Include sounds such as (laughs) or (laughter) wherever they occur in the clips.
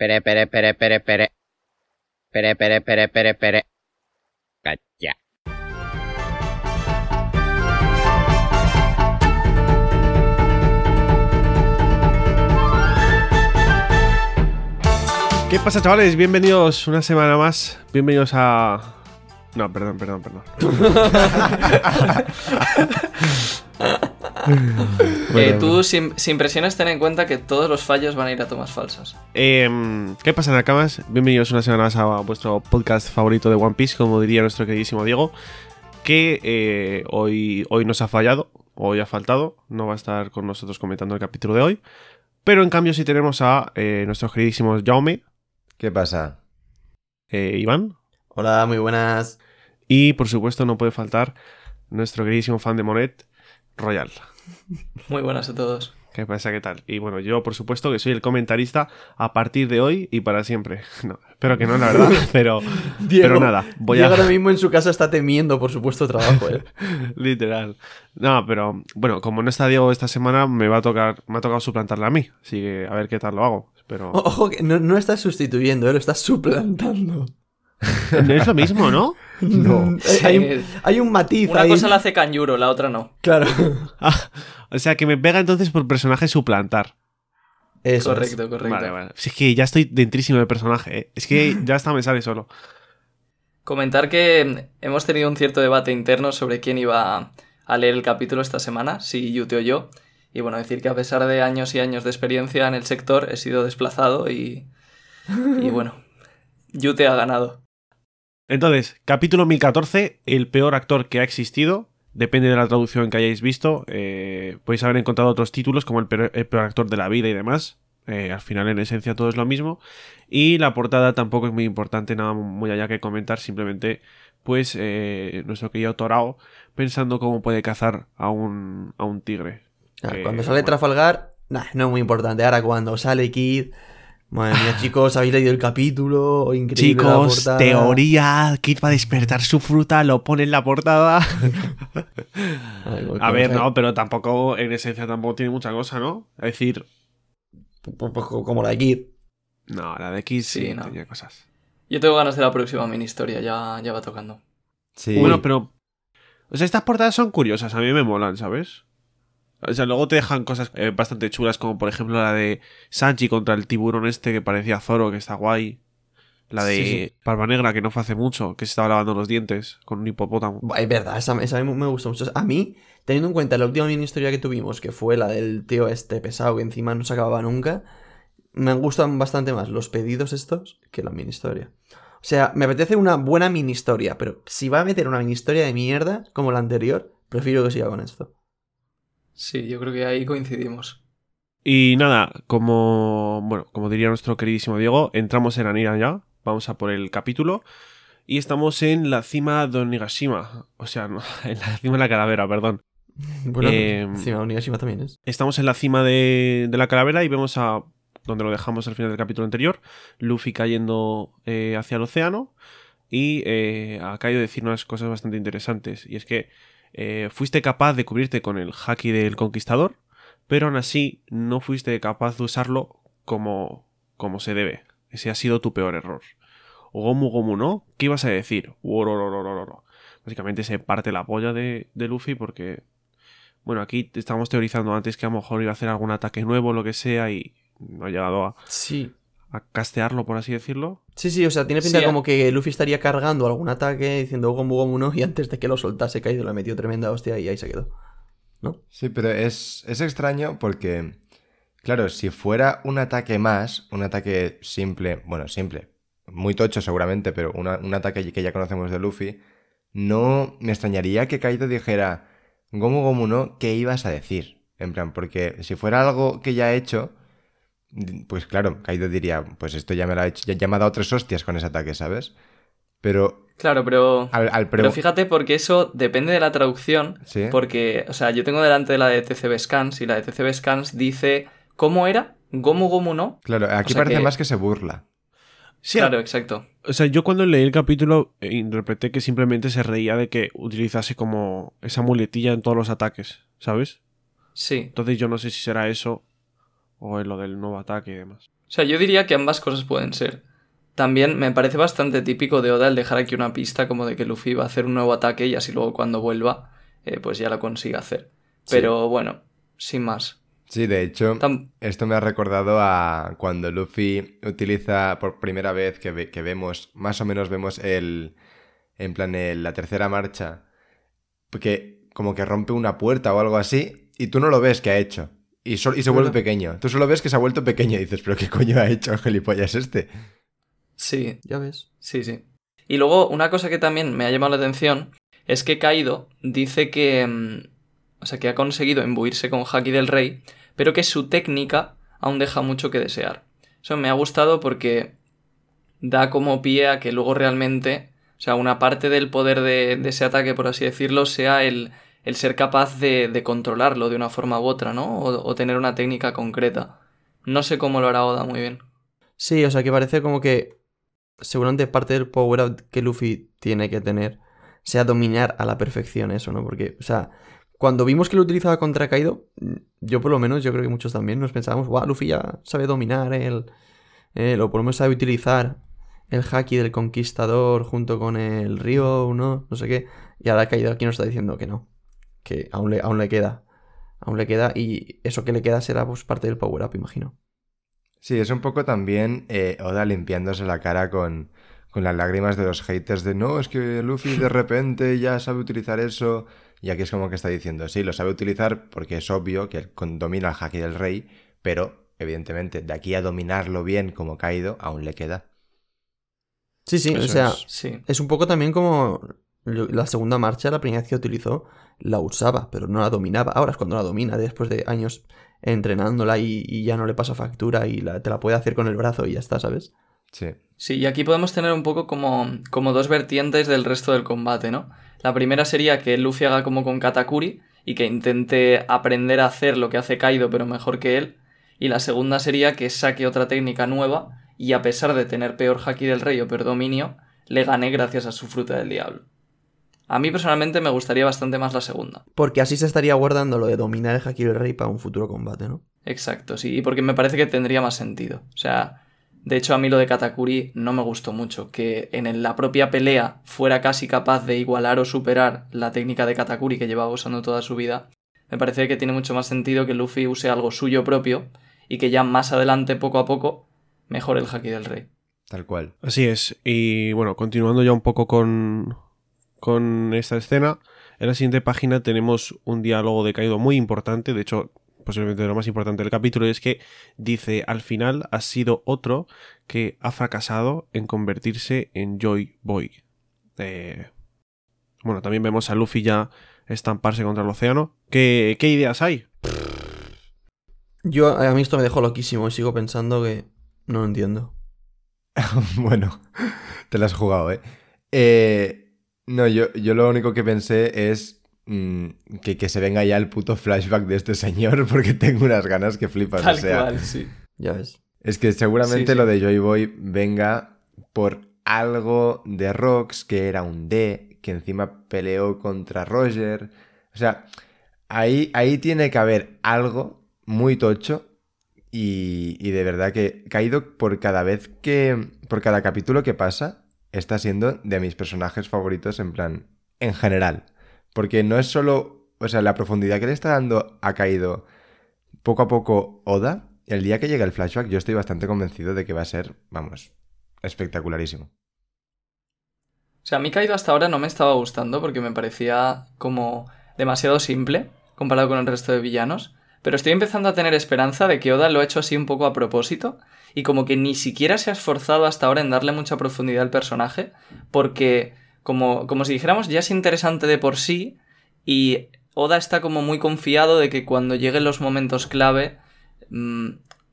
Pere, pere, pere, pere, pere. Pere, pere, pere, pere, pere. Cacha. ¿Qué pasa, chavales? Bienvenidos una semana más. Bienvenidos a. No, perdón, perdón, perdón. (laughs) (laughs) Eh, Bueno, tú, sin, sin presiones, ten en cuenta que todos los fallos van a ir a tomas falsas. em, ¿Qué pasa, Nakamas? Bienvenidos una semana más a vuestro podcast favorito de One Piece, como diría nuestro queridísimo Diego. Que eh, hoy, hoy nos ha fallado, hoy ha faltado, no va a estar con nosotros comentando el capítulo de hoy. Pero en cambio, sí tenemos a eh, nuestros queridísimos Jaume, ¿Qué pasa? eh, Iván Hola, muy buenas. y, por supuesto, no puede faltar nuestro queridísimo fan de Monet, Royal. Muy buenas a todos. ¿Qué pasa? ¿Qué tal? Y bueno, yo por supuesto que soy el comentarista a partir de hoy y para siempre. (laughs) No, espero que no, la verdad, (laughs) pero, pero nada, voy Diego a... ahora (laughs) mismo en su casa está temiendo por su puesto de trabajo, ¿eh? Literal. No, pero bueno, como no está Diego esta semana, me va a tocar, me ha tocado suplantarla a mí. Así que a ver qué tal lo hago. Pero O- Ojo, que no, no estás sustituyendo, ¿eh? lo estás suplantando. no es lo mismo, ¿no? (laughs) No. Sí. Hay, un, hay un matiz Una ahí. cosa la hace Kanyuro, la otra no. Claro. (laughs) Ah, o sea, que me pega entonces por personaje suplantar. Eso es. correcto, correcto. Vale, vale. Si es que ya estoy dentrísimo de personaje. ¿eh? Es que (laughs) ya hasta me sale solo. Comentar que hemos tenido un cierto debate interno sobre quién iba a leer el capítulo esta semana, si Yute o yo. Y bueno, decir que a pesar de años y años de experiencia en el sector, he sido desplazado y. Y bueno, Yute ha ganado. Entonces, capítulo 1014, el peor actor que ha existido. Depende de la traducción que hayáis visto. eh, podéis haber encontrado otros títulos como el peor, el peor actor de la vida y demás. Eh, al final, en esencia, todo es lo mismo. Y la portada tampoco es muy importante, nada muy allá que comentar. Simplemente, pues, eh, nuestro querido Torao pensando cómo puede cazar a un, a un tigre. Ah, cuando sale bueno. Trafalgar, nah, no es muy importante. Ahora cuando sale Kid, madre mía, chicos, habéis leído el capítulo, increíble la Chicos, teoría, Kid va a despertar su fruta, lo pone en la portada. (laughs) A ver, no, pero tampoco, en esencia, tampoco tiene mucha cosa, ¿no? Es decir, Como la de Kid. no, la de X sí, Sí, no. tenía cosas. Yo tengo ganas de la próxima mini historia, ya, ya va tocando. Sí. Bueno, pero. O sea, estas portadas son curiosas, a mí me molan, ¿sabes? O sea, luego te dejan cosas eh, bastante chulas, como por ejemplo la de Sanchi contra el tiburón este que parecía Zoro, que está guay. La de Sí, sí. Barba Negra, que no fue hace mucho, que se estaba lavando los dientes con un hipopótamo. Es verdad, esa, esa me gustó mucho. A mí, teniendo en cuenta la última mini historia que tuvimos, que fue la del tío este pesado que encima no se acababa nunca, me gustan bastante más los pedidos estos que la mini historia. O sea, me apetece una buena mini historia, pero si va a meter una mini historia de mierda como la anterior, prefiero que siga con esto. Sí, yo creo que ahí coincidimos. Y nada, como bueno, como diría nuestro queridísimo Diego, entramos en Anira ya, vamos a por el capítulo y estamos en la cima de Onigashima, o sea, no, (laughs) en la cima de la calavera, perdón. (laughs) Bueno, Eh, encima Onigashima también es. Estamos en la cima de, de la calavera y vemos a donde lo dejamos al final del capítulo anterior, Luffy cayendo eh, hacia el océano y eh, a Kaido decir unas cosas bastante interesantes y es que eh, fuiste capaz de cubrirte con el haki del conquistador, pero aún así no fuiste capaz de usarlo como, como se debe. Ese ha sido tu peor error. Gomu Gomu no, ¿qué ibas a decir? Básicamente se parte la polla de, de Luffy porque, bueno, aquí estábamos teorizando antes que a lo mejor iba a hacer algún ataque nuevo, lo que sea, y no ha llegado a, Sí. A castearlo, por así decirlo. Sí, sí, o sea, tiene pinta Sí, como que Luffy estaría cargando algún ataque diciendo Gomu Gomu no y antes de que lo soltase Kaido le metió tremenda hostia y ahí se quedó. ¿No? Sí, pero es, es extraño porque, claro, si fuera un ataque más, un ataque simple, bueno, simple, muy tocho seguramente, pero una- un ataque que ya conocemos de Luffy, no me extrañaría que Kaido dijera, Gomu Gomu no, ¿qué ibas a decir? En plan, porque si fuera algo que ya ha hecho, pues claro, Kaido diría, pues esto ya me lo ha hecho, ya, ya me ha dado tres hostias con ese ataque, ¿sabes? Pero Claro, pero. al, al Pero fíjate porque eso depende de la traducción. Sí. Porque, o sea, yo tengo delante la de TCB Scans y la de TCB Scans dice. ¿Cómo era? ¿Gomu Gomu no? Claro, aquí o sea parece que- más que se burla. Sí, claro, exacto. O sea, yo cuando leí el capítulo eh, interpreté que simplemente se reía de que utilizase como esa muletilla en todos los ataques, ¿sabes? Sí. Entonces yo no sé si será eso o en lo del nuevo ataque y demás. O sea, yo diría que ambas cosas pueden ser. También me parece bastante típico de Oda el dejar aquí una pista como de que Luffy va a hacer un nuevo ataque y así luego cuando vuelva, eh, pues ya lo consiga hacer. Pero bueno, sin más. Sí, de hecho, Tam- esto me ha recordado a cuando Luffy utiliza por primera vez que, ve- que vemos, más o menos vemos el, en plan, el- la tercera marcha, porque como que rompe una puerta o algo así, y tú no lo ves que ha hecho. Y, se vuelve ¿Verdad? pequeño. Tú solo ves que se ha vuelto pequeño y dices, pero ¿qué coño ha hecho el gilipollas este? Sí, Ya ves. Sí, sí. Y luego, una cosa que también me ha llamado la atención es que Kaido dice que. mm, O sea, que ha conseguido imbuirse con Haki del Rey, pero que su técnica aún deja mucho que desear. Eso me ha gustado porque da como pie a que luego realmente. O sea, una parte del poder de, de ese ataque, por así decirlo, sea el, el ser capaz de, de controlarlo de una forma u otra, ¿no? O, tener una técnica concreta. No sé cómo lo hará Oda muy bien. Sí, o sea que parece como que seguramente parte del power up que Luffy tiene que tener sea dominar a la perfección eso, ¿no? Porque, o sea, cuando vimos que lo utilizaba contra Kaido, yo por lo menos, yo creo que muchos también nos pensábamos, guau, Luffy ya sabe dominar el, el por lo menos sabe utilizar el haki del conquistador junto con el río, ¿no? No sé qué. Y ahora Kaido aquí nos está diciendo que no, que aún le, aún le queda. Aún le queda y eso que le queda será pues parte del power up, imagino. Sí, es un poco también eh, Oda limpiándose la cara con, con las lágrimas de los haters de no, es que Luffy de (laughs) repente ya sabe utilizar eso. Y aquí es como que está diciendo, sí, lo sabe utilizar porque es obvio que domina el haki del rey, pero evidentemente de aquí a dominarlo bien como Kaido aún le queda. Sí, sí, o sea, es. Sí. Es un poco también como la segunda marcha, la primera vez que utilizó, la usaba, pero no la dominaba. Ahora es cuando la domina, después de años entrenándola y, y ya no le pasa factura y la- te la puede hacer con el brazo y ya está, ¿sabes? Sí. Sí, y aquí podemos tener un poco como, como dos vertientes del resto del combate, ¿no? La primera sería que Luffy haga como con Katakuri y que intente aprender a hacer lo que hace Kaido, pero mejor que él. Y la segunda sería que saque otra técnica nueva y a pesar de tener peor haki del rey o peor dominio, le gane gracias a su fruta del diablo. A mí personalmente me gustaría bastante más la segunda. Porque así se estaría guardando lo de dominar el Haki del Rey para un futuro combate, ¿no? Exacto, sí, y porque me parece que tendría más sentido. O sea, de hecho a mí lo de Katakuri no me gustó mucho, que en el- la propia pelea fuera casi capaz de igualar o superar la técnica de Katakuri que llevaba usando toda su vida. Me parece que tiene mucho más sentido que Luffy use algo suyo propio y que ya más adelante, poco a poco, mejore el haki del rey. Tal cual. Así es. Y bueno, continuando ya un poco con, con esta escena, en la siguiente página tenemos un diálogo de Kaido muy importante, de hecho, posiblemente lo más importante del capítulo, es que dice, al final ha sido otro que ha fracasado en convertirse en Joy Boy. Eh, bueno, también vemos a Luffy ya estamparse contra el océano. ¿Qué, qué ideas hay? Yo, a mí esto me dejó loquísimo y sigo pensando que no lo entiendo. (laughs) bueno, te la has jugado, ¿eh? Eh, no, yo, yo lo único que pensé es mm, que, que se venga ya el puto flashback de este señor (laughs) porque tengo unas ganas que flipas. Tal o sea, cual, sí. Ya ves. es que seguramente Sí, sí. lo de Joy Boy venga por algo de Rox que era un D, que encima peleó contra Roger. O sea, ahí, ahí tiene que haber algo muy tocho y, y de verdad que Kaido por cada vez que, por cada capítulo que pasa, está siendo de mis personajes favoritos en plan, en general. Porque no es solo, o sea, la profundidad que le está dando a Kaido poco a poco Oda, el día que llegue el flashback yo estoy bastante convencido de que va a ser, vamos, espectacularísimo. O sea, a mí Kaido hasta ahora no me estaba gustando porque me parecía como demasiado simple comparado con el resto de villanos. Pero estoy empezando a tener esperanza de que Oda lo ha hecho así un poco a propósito y como que ni siquiera se ha esforzado hasta ahora en darle mucha profundidad al personaje porque como, como si dijéramos ya es interesante de por sí y Oda está como muy confiado de que cuando lleguen los momentos clave mm,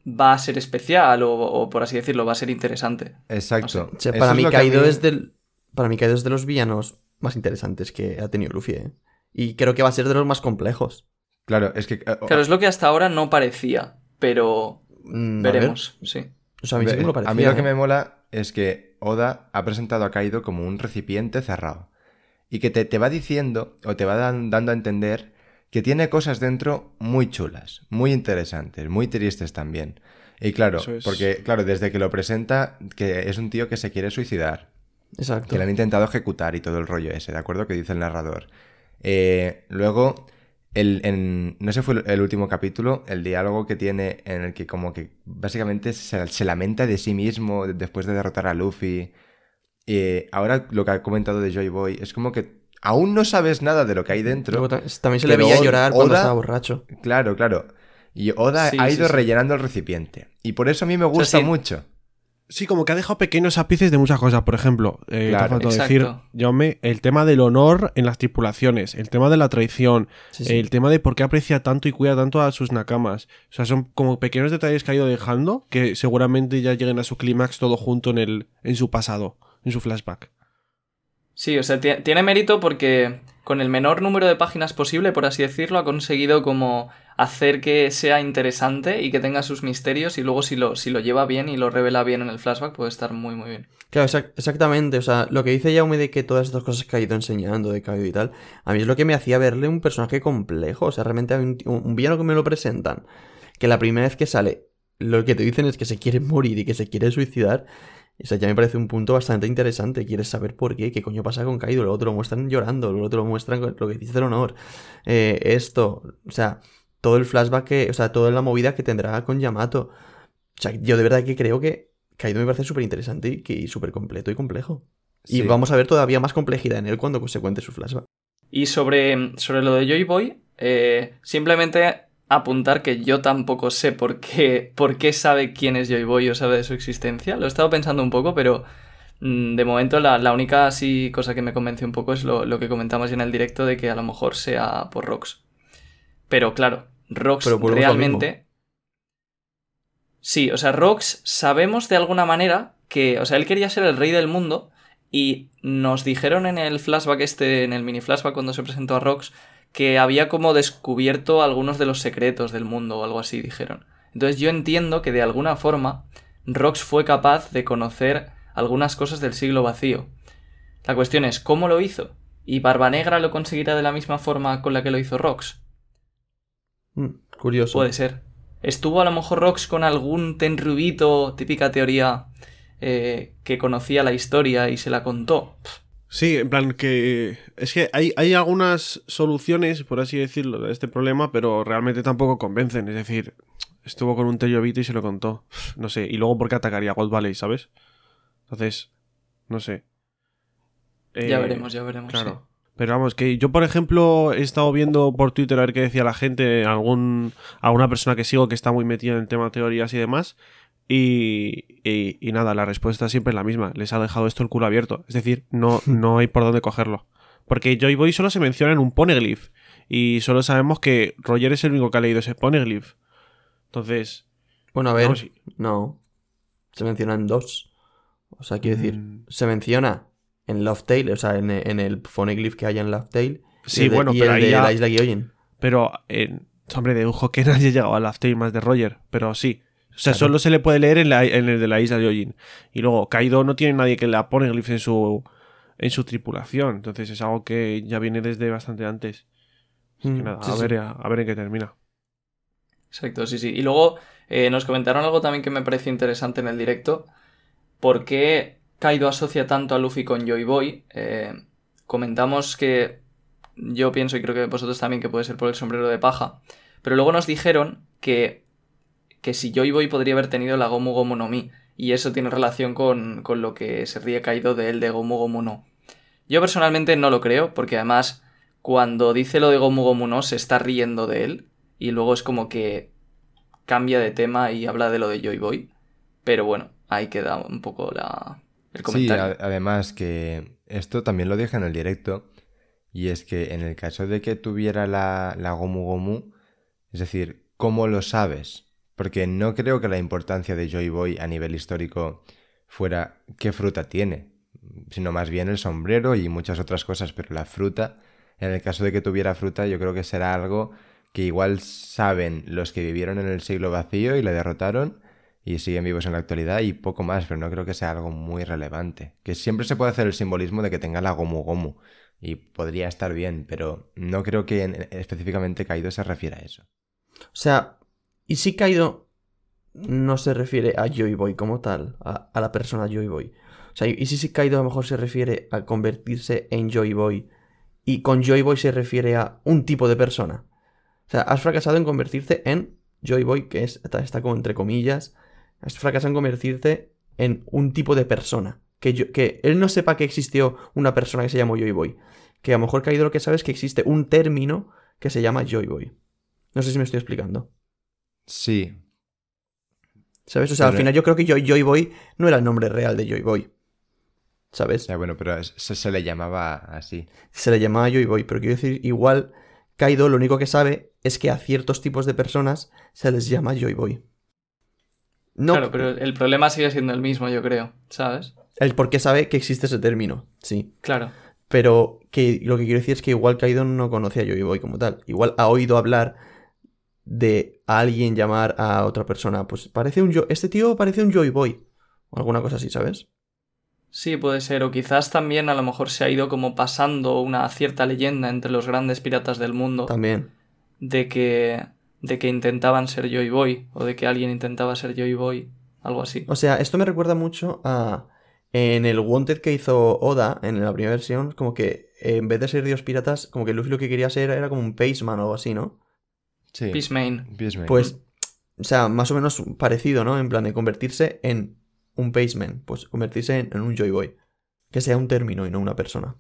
va a ser especial o, o, por así decirlo va a ser interesante. Exacto. O sea, Eso para mí lo que a Kaido mí- es del. Para mí Kaido es de los villanos más interesantes que ha tenido Luffy, ¿eh? Y creo que va a ser de los más complejos. Claro, es que... eh, Claro, es lo que hasta ahora no parecía, pero Mm, ver. veremos, sí. O sea, a mí sí me lo parecía. a mí lo que ¿eh? me mola es que Oda ha presentado a Kaido como un recipiente cerrado. Y que te, te va diciendo, o te va dan- dando a entender, que tiene cosas dentro muy chulas, muy interesantes, muy tristes también. Y claro, es. porque, claro, desde que lo presenta, que es un tío que se quiere suicidar. Exacto. Que le han intentado ejecutar y todo el rollo ese, ¿de acuerdo? Que dice el narrador. Eh, luego, el, en, no sé, fue el último capítulo, el diálogo que tiene en el que como que básicamente se, se lamenta de sí mismo después de derrotar a Luffy. Eh, ahora lo que ha comentado de Joy Boy es como que aún no sabes nada de lo que hay dentro. También se le veía Oda- llorar cuando Oda- estaba borracho. Claro, claro. Y Oda Sí, ha ido sí. rellenando el recipiente. Y por eso a mí me gusta sí. mucho. Sí, como que ha dejado pequeños ápices de muchas cosas. Por ejemplo, eh, Claro, te decir, Jaume, el tema del honor en las tripulaciones, el tema de la traición, Sí, sí. el tema de por qué aprecia tanto y cuida tanto a sus nakamas. O sea, son como pequeños detalles que ha ido dejando que seguramente ya lleguen a su clímax todo junto en, el, en su pasado, en su flashback. Sí, o sea, ti- tiene mérito porque con el menor número de páginas posible, por así decirlo, ha conseguido como hacer que sea interesante y que tenga sus misterios y luego si lo, si lo lleva bien y lo revela bien en el flashback puede estar muy muy bien. Claro, exac- exactamente. O sea, lo que dice Jaume de que todas estas cosas que ha ido enseñando, de Kaido y tal, a mí es lo que me hacía verle un personaje complejo. O sea, realmente un, un villano que me lo presentan, que la primera vez que sale, lo que te dicen es que se quiere morir y que se quiere suicidar. O sea, ya me parece un punto bastante interesante. Quieres saber por qué, qué coño pasa con Kaido. Luego te lo muestran llorando, luego te lo muestran con lo que dice el honor. Eh, esto, o sea, todo el flashback que, o sea, toda la movida que tendrá con Yamato. O sea, yo de verdad que creo que Kaido me parece súper interesante y, súper completo y complejo. Y vamos a ver todavía más complejidad en él cuando se cuente su flashback. Y sobre, sobre lo de Joy Boy, eh, simplemente apuntar que yo tampoco sé por qué, por qué sabe quién es Joy Boy o sabe de su existencia. Lo he estado pensando un poco, pero mm, de momento la, la única así cosa que me convence un poco es lo, lo que comentamos en el directo de que a lo mejor sea por Rox. Pero claro, Rox Pero realmente... Sí, o sea, Rox sabemos de alguna manera que, o sea, él quería ser el rey del mundo y nos dijeron en el flashback este, en el mini flashback cuando se presentó a Rox, que había como descubierto algunos de los secretos del mundo o algo así, dijeron. Entonces yo entiendo que de alguna forma Rox fue capaz de conocer algunas cosas del siglo vacío. La cuestión es, ¿cómo lo hizo? ¿Y Barba Negra lo conseguirá de la misma forma con la que lo hizo Rox? Mm, curioso. Puede ser. ¿Estuvo a lo mejor Rox con algún tenrubito, típica teoría, eh, que conocía la historia y se la contó? Sí, en plan que... Es que hay, hay algunas soluciones, por así decirlo, de este problema, pero realmente tampoco convencen. Es decir, estuvo con un Tellobito y se lo contó. No sé, y luego por qué atacaría a Gold Valley, ¿sabes? Entonces, no sé. ya Eh, veremos, ya veremos. Claro. Pero vamos, que yo, por ejemplo, he estado viendo por Twitter a ver qué decía la gente, algún, alguna persona que sigo que está muy metida en el tema teorías y demás. Y, y- y nada, la respuesta siempre es la misma. Les ha dejado esto el culo abierto. Es decir, no, (laughs) no hay por dónde cogerlo. Porque Joy Boy solo se menciona en un poneglyph. Y solo sabemos que Roger es el único que ha leído ese poneglyph. Entonces, Bueno, a ver, No, sí. no. Se mencionan dos. O sea, quiero decir, Mm. se menciona en Love Tale, o sea, en, en el phoneglyph que hay en Love Tale. Sí, y el de- bueno, y pero el ahí de ya- la isla Gyoyen. Pero, eh, hombre, dedujo que (laughs) nadie llegaba al After más de Roger, pero sí. O sea, Claro. solo se le puede leer en, la- en el de la isla de Ojin. Y luego, Kaido no tiene nadie que le pone glyphs en su, en su tripulación. Entonces es algo que ya viene desde bastante antes. Así que Mm, nada, sí, a, sí. Ver, a, a ver en qué termina. Exacto, sí, sí. Y luego eh, nos comentaron algo también que me pareció interesante en el directo. ¿Por qué Kaido asocia tanto a Luffy con Joy Boy? Eh, comentamos que yo pienso, y creo que vosotros también, que puede ser por el sombrero de paja. Pero luego nos dijeron que, que si Joy Boy podría haber tenido la Gomu Gomu no Mi. Y eso tiene relación con, con lo que se ríe Kaido de él de Gomu Gomu no. Yo personalmente no lo creo, porque además cuando dice lo de Gomu Gomu no se está riendo de él. Y luego es como que cambia de tema y habla de lo de Joy Boy. Pero bueno, ahí queda un poco la, el Sí, comentario. a- además que esto también lo dije en el directo, y es que en el caso de que tuviera la, la Gomu Gomu, es decir, ¿cómo lo sabes? Porque no creo que la importancia de Joy Boy a nivel histórico fuera qué fruta tiene, sino más bien el sombrero y muchas otras cosas, pero la fruta, en el caso de que tuviera fruta, yo creo que será algo que igual saben los que vivieron en el siglo vacío y le derrotaron y siguen vivos en la actualidad y poco más, pero no creo que sea algo muy relevante. Que siempre se puede hacer el simbolismo de que tenga la Gomu Gomu y podría estar bien, pero no creo que en- específicamente Kaido se refiera a eso. O sea, ¿y si Kaido no se refiere a Joy Boy como tal, a, la persona Joy Boy. O sea, y si Kaido a lo mejor se refiere a convertirse en Joy Boy y con Joy Boy se refiere a un tipo de persona. O sea, has fracasado en convertirte en Joy Boy, que es, está, como entre comillas, has fracasado en convertirte en un tipo de persona. Que, que él no sepa que existió una persona que se llamó Joy Boy. Que a lo mejor Kaido lo que sabe es que existe un término que se llama Joy Boy. No sé si me estoy explicando. Sí. ¿Sabes? O sea, al final yo creo que Joy, Joy Boy no era el nombre real de Joy Boy. ¿Sabes? Ya, bueno, pero se, se le llamaba así. Se le llamaba Joy Boy, pero quiero decir, igual Kaido lo único que sabe es que a ciertos tipos de personas se les llama Joy Boy. No, Claro, pero el problema sigue siendo el mismo, yo creo, ¿sabes? el por qué sabe que existe ese término, sí. Claro. Pero que lo que quiero decir es que igual Kaido no conoce a Joy Boy como tal. Igual ha oído hablar de alguien llamar a otra persona. Pues parece un yo. Este tío parece un Joy Boy. O alguna cosa así, ¿sabes? Sí, puede ser. O quizás también a lo mejor se ha ido como pasando una cierta leyenda entre los grandes piratas del mundo También. de que de que intentaban ser Joy Boy o de que alguien intentaba ser Joy Boy, algo así. O sea, esto me recuerda mucho a. En el Wanted que hizo Oda, en la primera versión, como que en vez de ser Dios piratas, como que Luffy lo que quería ser era como un Paceman o algo así, ¿no? Sí. Peacemain. Peacemain. Pues, o sea, más o menos parecido, ¿no? En plan de convertirse en un Paceman, pues convertirse en, en un Joy Boy. Que sea un término y no una persona.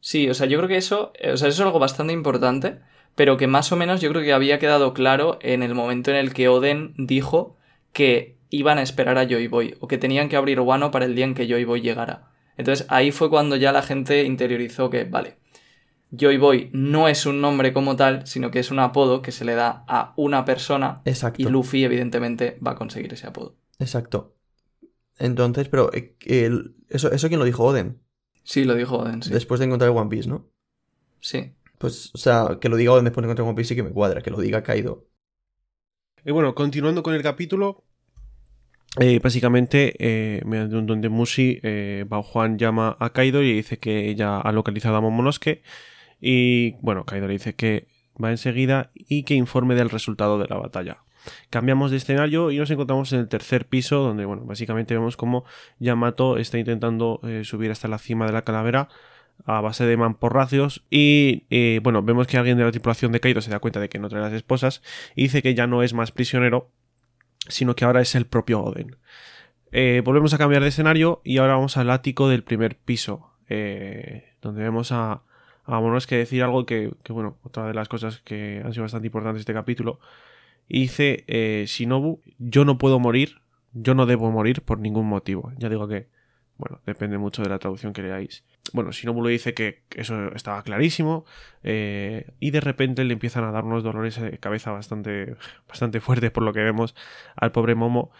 Sí, o sea, yo creo que eso, eh, o sea, eso es algo bastante importante, pero que más o menos yo creo que había quedado claro en el momento en el que Oden dijo que iban a esperar a Joy Boy o que tenían que abrir Wano para el día en que Joy Boy llegara. Entonces ahí fue cuando ya la gente interiorizó que, vale, Joy Boy no es un nombre como tal, sino que es un apodo que se le da a una persona Exacto. y Luffy evidentemente va a conseguir ese apodo. Exacto. Entonces, pero eh, el- eso, eso quién lo dijo Oden. Sí, lo dijo Oden, sí. Después de encontrar One Piece, ¿no? Sí. Pues, o sea, que lo diga Oden después de encontrar One Piece sí que me cuadra. Que lo diga Kaido. Y bueno, continuando con el capítulo, eh, básicamente, eh, mediante un don de Mushi, eh, Bao Juan llama a Kaido y dice que ella ha localizado a Momonosuke. Y bueno, Kaido le dice que va enseguida y que informe del resultado de la batalla. Cambiamos de escenario y nos encontramos en el tercer piso, donde, bueno, básicamente vemos cómo Yamato está intentando eh, subir hasta la cima de la calavera a base de mamporracios. Y, eh, bueno, vemos que alguien de la tripulación de Kaido se da cuenta de que no trae las esposas y dice que ya no es más prisionero, sino que ahora es el propio Oden. Eh, volvemos a cambiar de escenario y ahora vamos al ático del primer piso, donde vemos a, a Monosuke decir algo que, que, bueno, otra de las cosas que han sido bastante importantes este capítulo. Y dice, eh, Shinobu, yo no puedo morir, yo no debo morir por ningún motivo. Ya digo que, bueno, depende mucho de la traducción que leáis. Bueno, Shinobu le dice que eso estaba clarísimo eh, y de repente le empiezan a dar unos dolores de cabeza bastante, bastante fuertes por lo que vemos al pobre Momo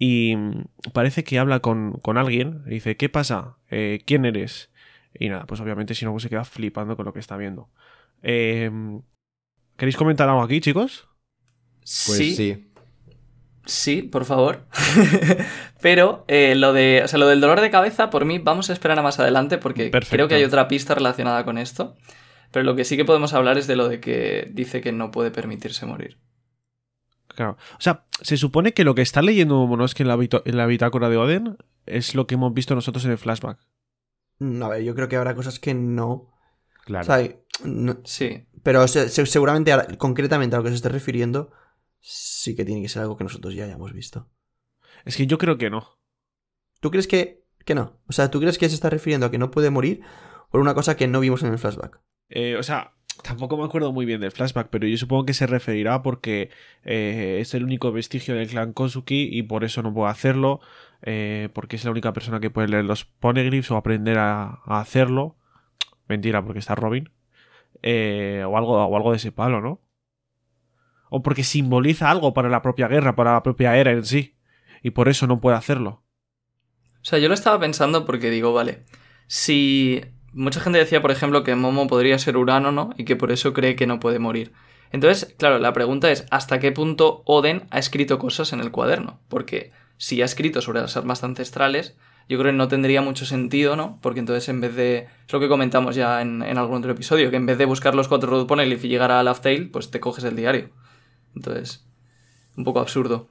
y mm, parece que habla con, con alguien, dice, ¿qué pasa? Eh, ¿Quién eres? Y nada, pues obviamente Shinobu se queda flipando con lo que está viendo. Eh, ¿Queréis comentar algo aquí, chicos? Pues sí, sí. Sí, por favor. (laughs) Pero eh, lo de. O sea, lo del dolor de cabeza, por mí, vamos a esperar a más adelante, porque Perfecto. creo que hay otra pista relacionada con esto. Pero lo que sí que podemos hablar es de lo de que dice que no puede permitirse morir. Claro. O sea, se supone que lo que está leyendo Momonosuke en la, en la bitácora de Oden es lo que hemos visto nosotros en el flashback. Mm, A ver, yo creo que habrá cosas que no. Claro. O sea, no- Sí. pero se- se- seguramente, concretamente a lo que se esté refiriendo, sí que tiene que ser algo que nosotros ya hayamos visto. Es que yo creo que no. ¿Tú crees que, que no? O sea, ¿tú crees que se está refiriendo a que no puede morir por una cosa que no vimos en el flashback? Eh, o sea, tampoco me acuerdo muy bien del flashback, pero yo supongo que se referirá porque eh, es el único vestigio del clan Kosuki y por eso no puede hacerlo, eh, porque es la única persona que puede leer los poneglyphs o aprender a, a hacerlo. Mentira, porque está Robin. Eh, o, algo, o algo de ese palo, ¿no? O porque simboliza algo para la propia guerra, para la propia era en sí. Y por eso no puede hacerlo. O sea, yo lo estaba pensando porque digo, vale, si mucha gente decía, por ejemplo, que Momo podría ser Urano, ¿no? Y que por eso cree que no puede morir. Entonces, claro, la pregunta es, ¿hasta qué punto Oden ha escrito cosas en el cuaderno? Porque si ha escrito sobre las armas ancestrales, yo creo que no tendría mucho sentido, ¿no? Porque entonces en vez de... Es lo que comentamos ya en, algún otro episodio, que en vez de buscar los cuatro Road y llegar a Laugh Tale, pues te coges el diario. Entonces, un poco absurdo.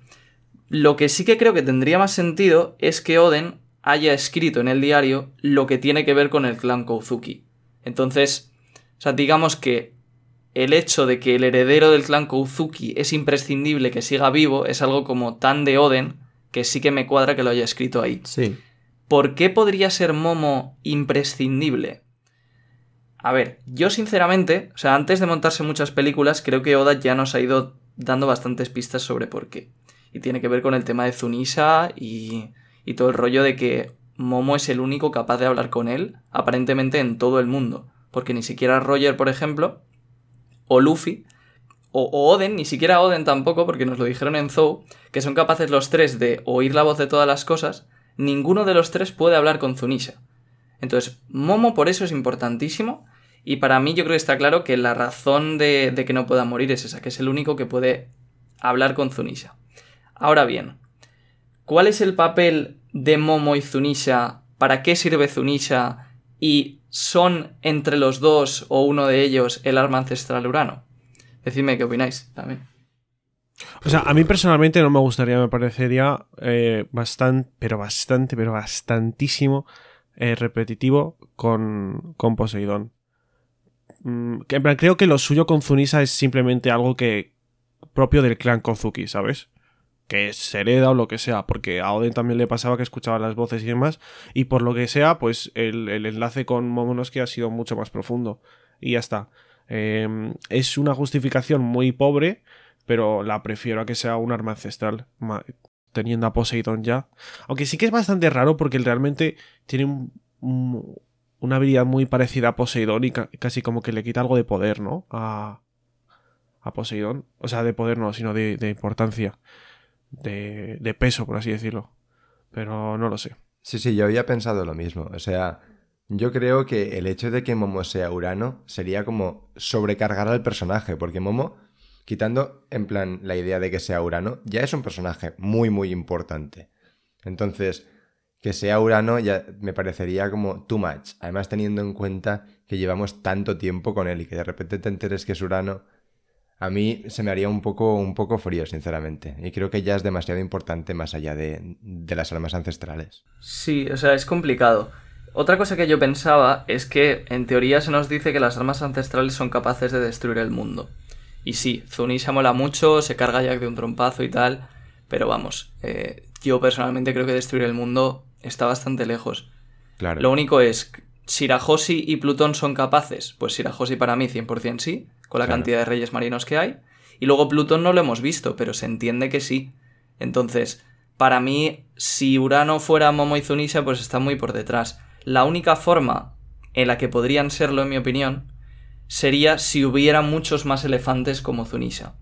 Lo que sí que creo que tendría más sentido es que Oden haya escrito en el diario lo que tiene que ver con el clan Kouzuki. Entonces, o sea, digamos que el hecho de que el heredero del clan Kouzuki es imprescindible que siga vivo es algo como tan de Oden que sí que me cuadra que lo haya escrito ahí. Sí. ¿Por qué podría ser Momo imprescindible? A ver, yo sinceramente, o sea, antes de montarse muchas películas, creo que Oda ya nos ha ido dando bastantes pistas sobre por qué. Y tiene que ver con el tema de Zunisha y, y todo el rollo de que Momo es el único capaz de hablar con él, aparentemente en todo el mundo. Porque ni siquiera Roger, por ejemplo, o Luffy, o, o Oden, ni siquiera Oden tampoco, porque nos lo dijeron en Zou, que son capaces los tres de oír la voz de todas las cosas, ninguno de los tres puede hablar con Zunisha. Entonces, Momo por eso es importantísimo. Y para mí yo creo que está claro que la razón de, de que no pueda morir es esa, que es el único que puede hablar con Zunisha. Ahora bien, ¿cuál es el papel de Momo y Zunisha? ¿Para qué sirve Zunisha? ¿Y son entre los dos o uno de ellos el arma ancestral Urano? Decidme qué opináis también. O sea, a mí personalmente no me gustaría, me parecería eh, bastante, pero bastante, pero bastantísimo eh, repetitivo con, con Poseidón. Mm, en plan, creo que lo suyo con Zunisa es simplemente algo que propio del clan Kozuki, ¿sabes? Que se hereda o lo que sea, porque a Oden también le pasaba que escuchaba las voces y demás, y por lo que sea, pues el, el enlace con Momonosuke ha sido mucho más profundo. Y ya está. Eh, es una justificación muy pobre, pero la prefiero a que sea un arma ancestral, teniendo a Poseidon ya. Aunque sí que es bastante raro porque realmente tiene un- un- una habilidad muy parecida a Poseidón y ca- casi como que le quita algo de poder, ¿no? A, a Poseidón. O sea, de poder no, sino de importancia. De, de peso, por así decirlo. Pero no lo sé. Sí, sí, yo había pensado lo mismo. O sea, yo creo que el hecho de que Momo sea Urano sería como sobrecargar al personaje, porque Momo, quitando en plan la idea de que sea Urano, ya es un personaje muy, muy importante. Entonces, que sea Urano ya me parecería como too much. Además, teniendo en cuenta que llevamos tanto tiempo con él y que de repente te enteres que es Urano, a mí se me haría un poco, un poco frío, sinceramente. Y creo que ya es demasiado importante más allá de, de las armas ancestrales. Sí, o sea, es complicado. Otra cosa que yo pensaba es que en teoría se nos dice que las armas ancestrales son capaces de destruir el mundo. Y sí, Zunisha mola mucho, se carga Jack de un trompazo y tal, pero vamos, eh, yo personalmente creo que destruir el mundo está bastante lejos. Claro. Lo único es, ¿Shirahoshi y Plutón son capaces? Pues Shirahoshi para mí 100% sí, con la Claro. cantidad de reyes marinos que hay. Y luego Plutón no lo hemos visto, pero se entiende que sí. Entonces, para mí, si Urano fuera Momo y Zunisha, pues está muy por detrás. La única forma en la que podrían serlo, en mi opinión, sería si hubiera muchos más elefantes como Zunisha.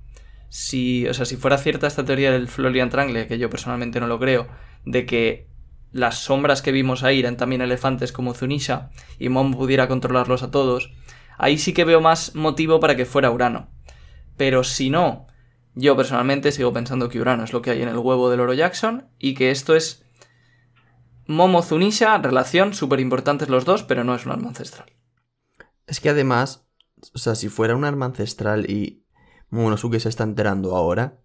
Si, o sea, si fuera cierta esta teoría del Florian Triangle, que yo personalmente no lo creo, de que las sombras que vimos ahí eran también elefantes como Zunisha y Momo pudiera controlarlos a todos, ahí sí que veo más motivo para que fuera Urano. Pero si no, yo personalmente sigo pensando que Urano es lo que hay en el huevo del Oro Jackson y que esto es Momo Zunisha, relación, súper importantes los dos, pero no es un arma ancestral. Es que además, o sea, si fuera un arma ancestral y Momonosuke se está enterando ahora,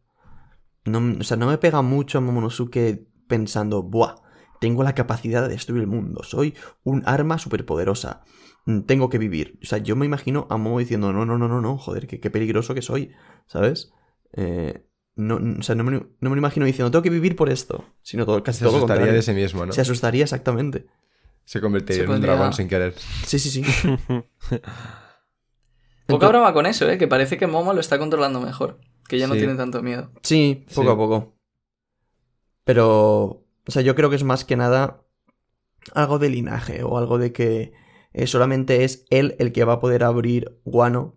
no, o sea, no me pega mucho a Momonosuke pensando, ¡buah! Tengo la capacidad de destruir el mundo, soy un arma superpoderosa, mm, tengo que vivir. O sea, yo me imagino a Momo diciendo, no, no, no, no, no, joder, qué, qué peligroso que soy, ¿sabes? Eh, no, o sea, no me, no me lo imagino diciendo, tengo que vivir por esto, sino todo, casi Se todo asustaría contrario. de sí mismo, ¿no? Se asustaría exactamente. Se convertiría Se en un dragón sin querer. Sí, sí, sí. (laughs) Poca broma con eso, ¿eh? que parece que Momo lo está controlando mejor, que ya no Sí. tiene tanto miedo. Sí, poco Sí. a poco. Pero, o sea, yo creo que es más que nada algo de linaje o algo de que eh, solamente es él el que va a poder abrir Guano,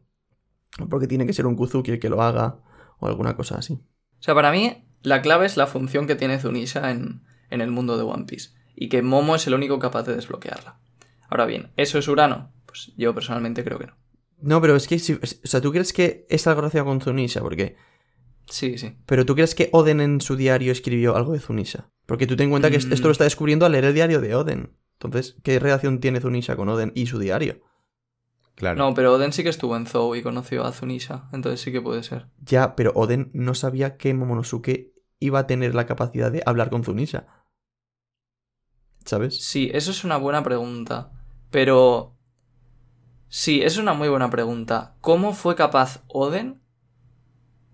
porque tiene que ser un Kuzuki el que lo haga o alguna cosa así. O sea, para mí, la clave es la función que tiene Zunisha en, en el mundo de One Piece. Y que Momo es el único capaz de desbloquearla. Ahora bien, ¿eso es Urano? Pues yo personalmente creo que no. No, pero es que, si- o sea, ¿tú crees que es algo relacionado con Zunisha? Porque, Sí, sí. pero ¿tú crees que Oden en su diario escribió algo de Zunisha? Porque tú ten en cuenta que Mm. esto lo está descubriendo al leer el diario de Oden. Entonces, ¿qué relación tiene Zunisha con Oden y su diario? Claro. No, pero Oden sí que estuvo en Zou y conoció a Zunisha, entonces sí que puede ser. Ya, pero Oden no sabía que Momonosuke iba a tener la capacidad de hablar con Zunisha. ¿Sabes? Sí, eso es una buena pregunta. Pero... Sí, es una muy buena pregunta. ¿Cómo fue capaz Oden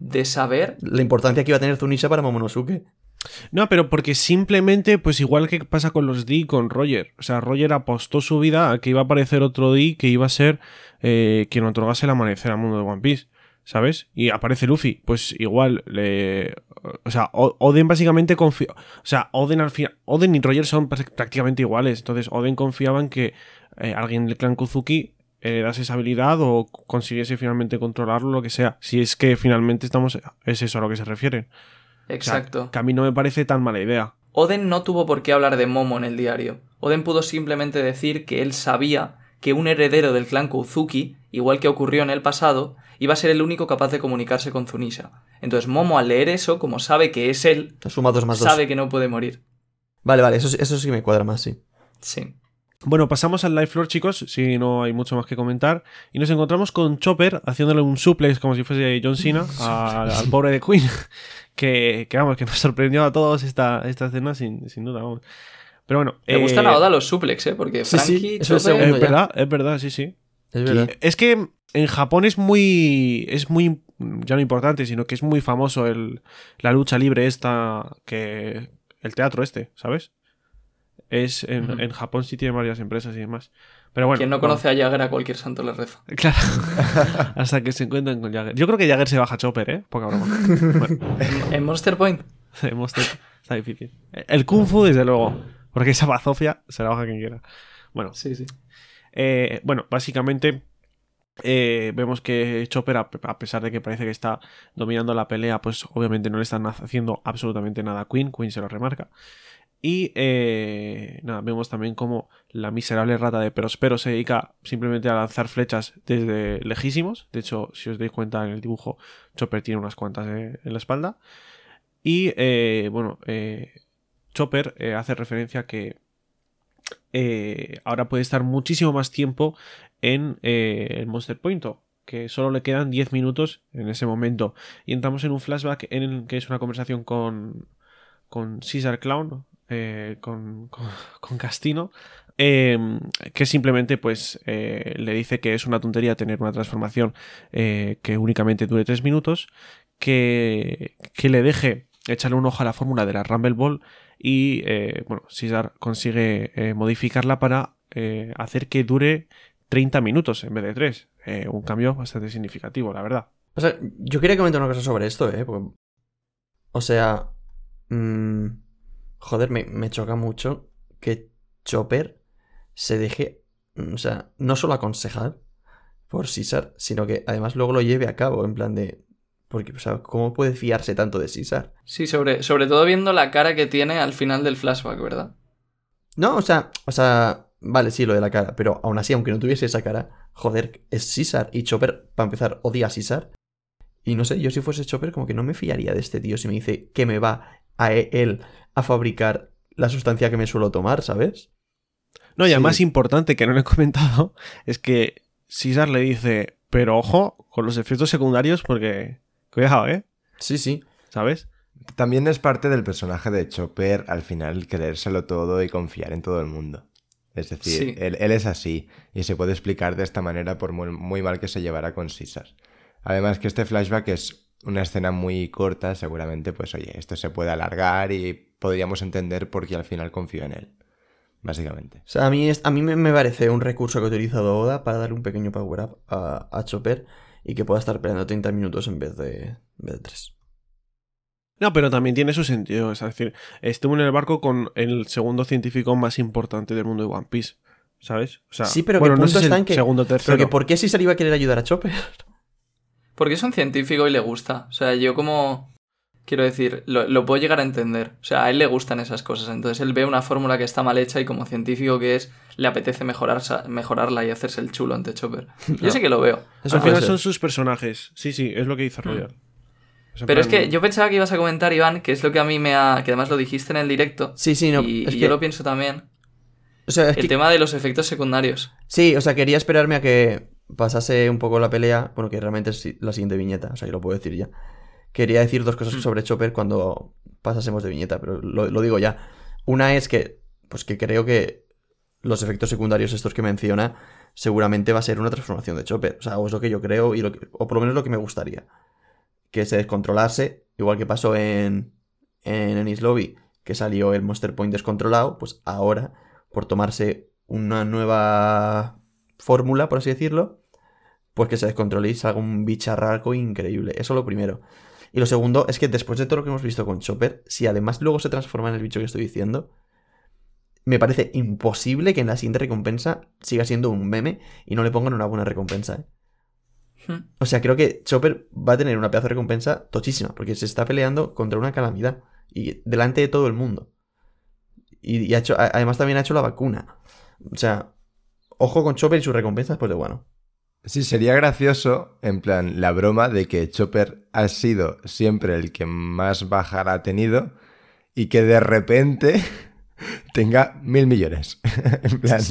de saber... La importancia que iba a tener Zunisha para Momonosuke. No, pero porque simplemente, pues igual que pasa con los D y con Roger. O sea, Roger apostó su vida a que iba a aparecer otro D que iba a ser eh, quien otorgase el amanecer al mundo de One Piece. ¿Sabes? Y aparece Luffy. Pues igual, le... o sea, Oden básicamente confía. O sea, Oden al final. Oden y Roger son pr- prácticamente iguales. Entonces, Oden confiaba en que eh, alguien del clan Kuzuki heredase esa habilidad o consiguiese finalmente controlarlo, lo que sea. Si es que finalmente estamos. Es eso a lo que se refiere. O sea, Exacto. que a mí no me parece tan mala idea. Oden no tuvo por qué hablar de Momo en el diario. Oden pudo simplemente decir que él sabía que un heredero del clan Kozuki, igual que ocurrió en el pasado, iba a ser el único capaz de comunicarse con Zunisha. Entonces Momo al leer eso, como sabe que es él, Suma dos más dos. sabe que no puede morir. Vale, vale, eso, sí- eso sí me cuadra más, sí. Sí. Bueno, pasamos al live floor, chicos, si no hay mucho más que comentar. Y nos encontramos con Chopper haciéndole un suplex como si fuese John Cena (laughs) al, al pobre de Queen. (laughs) Que, que, vamos, que nos sorprendió a todos esta, esta escena, sin, sin duda, vamos. Pero bueno. Me eh, gustan a Oda los suplex, ¿eh? Porque Sí, sí, Frankie, eso es Es ya. verdad, es verdad, sí, sí. Es verdad. Es que en Japón es muy. Es muy. Ya no importante, sino que es muy famoso el, la lucha libre esta. que El teatro este, ¿sabes? Es. En, en Japón sí tiene varias empresas y demás. Pero bueno. Quien no conoce a Jagger a cualquier santo le reza. (laughs) Claro. (laughs) Hasta que se encuentran con Jagger. Yo creo que Jagger se baja a Chopper, ¿eh? Poca broma. Bueno, (laughs) En Monster Point. está difícil. El Kung Fu, desde luego. Porque esa bazofia se la baja quien quiera. Bueno, Sí, sí. eh, bueno, básicamente eh, vemos que Chopper, a, a pesar de que parece que está dominando la pelea, pues obviamente no le están haciendo absolutamente nada a Queen. Queen se lo remarca. Y eh, nada, vemos también como la miserable rata de Perospero se dedica simplemente a lanzar flechas desde lejísimos. De hecho, si os dais cuenta en el dibujo, Chopper tiene unas cuantas eh, en la espalda. Y eh, bueno, Chopper hace referencia a que ahora puede estar muchísimo más tiempo en el Monster Point, que solo le quedan 10 minutos en ese momento. Y entramos en un flashback en el que es una conversación con, con Caesar Clown, eh, con, con, Castino, eh, que simplemente pues eh, le dice que es una tontería tener una transformación eh, que únicamente dure 3 minutos, que, que le deje echarle un ojo a la fórmula de la Rumble Ball y bueno, Caesar consigue modificarla para hacer que dure 30 minutos en vez de 3. Eh, un cambio bastante significativo, la verdad. Yo quería comentar una cosa sobre esto, ¿eh? O sea, mm, joder, me, me choca mucho que Chopper se deje, mm, o sea, no solo aconsejar por César, sino que además luego lo lleve a cabo, en plan de... Porque, o sea, ¿cómo puede fiarse tanto de César? Sí, sobre, sobre todo viendo la cara que tiene al final del flashback, ¿verdad? No, o sea, o sea, vale, sí, lo de la cara, pero aún así, aunque no tuviese esa cara, joder, es César y Chopper, para empezar, odia a César. Y no sé, yo si fuese Chopper, como que no me fiaría de este tío si me dice que me va a e- él a fabricar la sustancia que me suelo tomar, ¿sabes? No, y Sí. además importante que no le he (laughs) comentado es que Caesar le dice, pero ojo con los efectos secundarios porque... Cuidado, ¿eh? Sí, sí. ¿Sabes? También es parte del personaje de Chopper al final creérselo todo y confiar en todo el mundo. Es decir, Sí. él, él es así y se puede explicar de esta manera por muy, muy mal que se llevara con Caesar. Además que este flashback es una escena muy corta, seguramente pues oye, esto se puede alargar y podríamos entender por qué al final confío en él. Básicamente. O sea, a mí, es, a mí me, me parece un recurso que ha utilizado Oda para darle un pequeño power up a, a Chopper y que pueda estar peleando 30 minutos en vez de, en vez de 3. No, pero también tiene su sentido. Es decir, estuvo en el barco con el segundo científico más importante del mundo de One Piece. ¿Sabes? O sea, Sí, pero bueno, ¿qué no sé si está el en que- segundo tercero. Pero que ¿por qué César iba a querer ayudar a Chopper? Porque es un científico y le gusta. O sea, yo como... Quiero decir, lo, lo puedo llegar a entender. O sea, a él le gustan esas cosas. Entonces él ve una fórmula que está mal hecha y como científico que es, le apetece mejorar, mejorarla y hacerse el chulo ante Chopper. (laughs) Yo sí que lo veo. Eso Al final son sus personajes. Sí, sí, es lo que dice Royal. en Pero es que yo pensaba que ibas a comentar, Iván, que es lo que a mí me ha... Que además lo dijiste en el directo. Sí, sí, no. y es y que, yo lo pienso también. o sea, es El que- tema de los efectos secundarios. Sí, o sea, quería esperarme a que pasase un poco la pelea. Bueno, que realmente es la siguiente viñeta, o sea, yo lo puedo decir ya. quería decir dos cosas sobre Chopper cuando pasásemos de viñeta, pero lo, lo digo ya. Una es que, pues que creo que los efectos secundarios estos que menciona seguramente va a ser una transformación de Chopper. O sea, o es lo que yo creo, y lo que- o por lo menos lo que me gustaría. Que se descontrolase, igual que pasó en, en Ennis Lobby, que salió el Monster Point descontrolado, pues ahora, por tomarse una nueva fórmula, por así decirlo, pues que se descontrole y salga un bicharraco increíble. Eso lo primero. Y lo segundo es que después de todo lo que hemos visto con Chopper, si además luego se transforma en el bicho que estoy diciendo, me parece imposible que en la siguiente recompensa siga siendo un meme y no le pongan una buena recompensa. ¿eh? Hmm. O sea, creo que Chopper va a tener una pedazo de recompensa tochísima, porque se está peleando contra una calamidad y delante de todo el mundo. Y, y ha hecho, además también ha hecho la vacuna. O sea, ojo con Chopper y sus recompensas, pues de bueno. Sí, sería gracioso, en plan, la broma de que Chopper ha sido siempre el que más bajar ha tenido y que de repente (laughs) tenga mil millones. (laughs) en plan,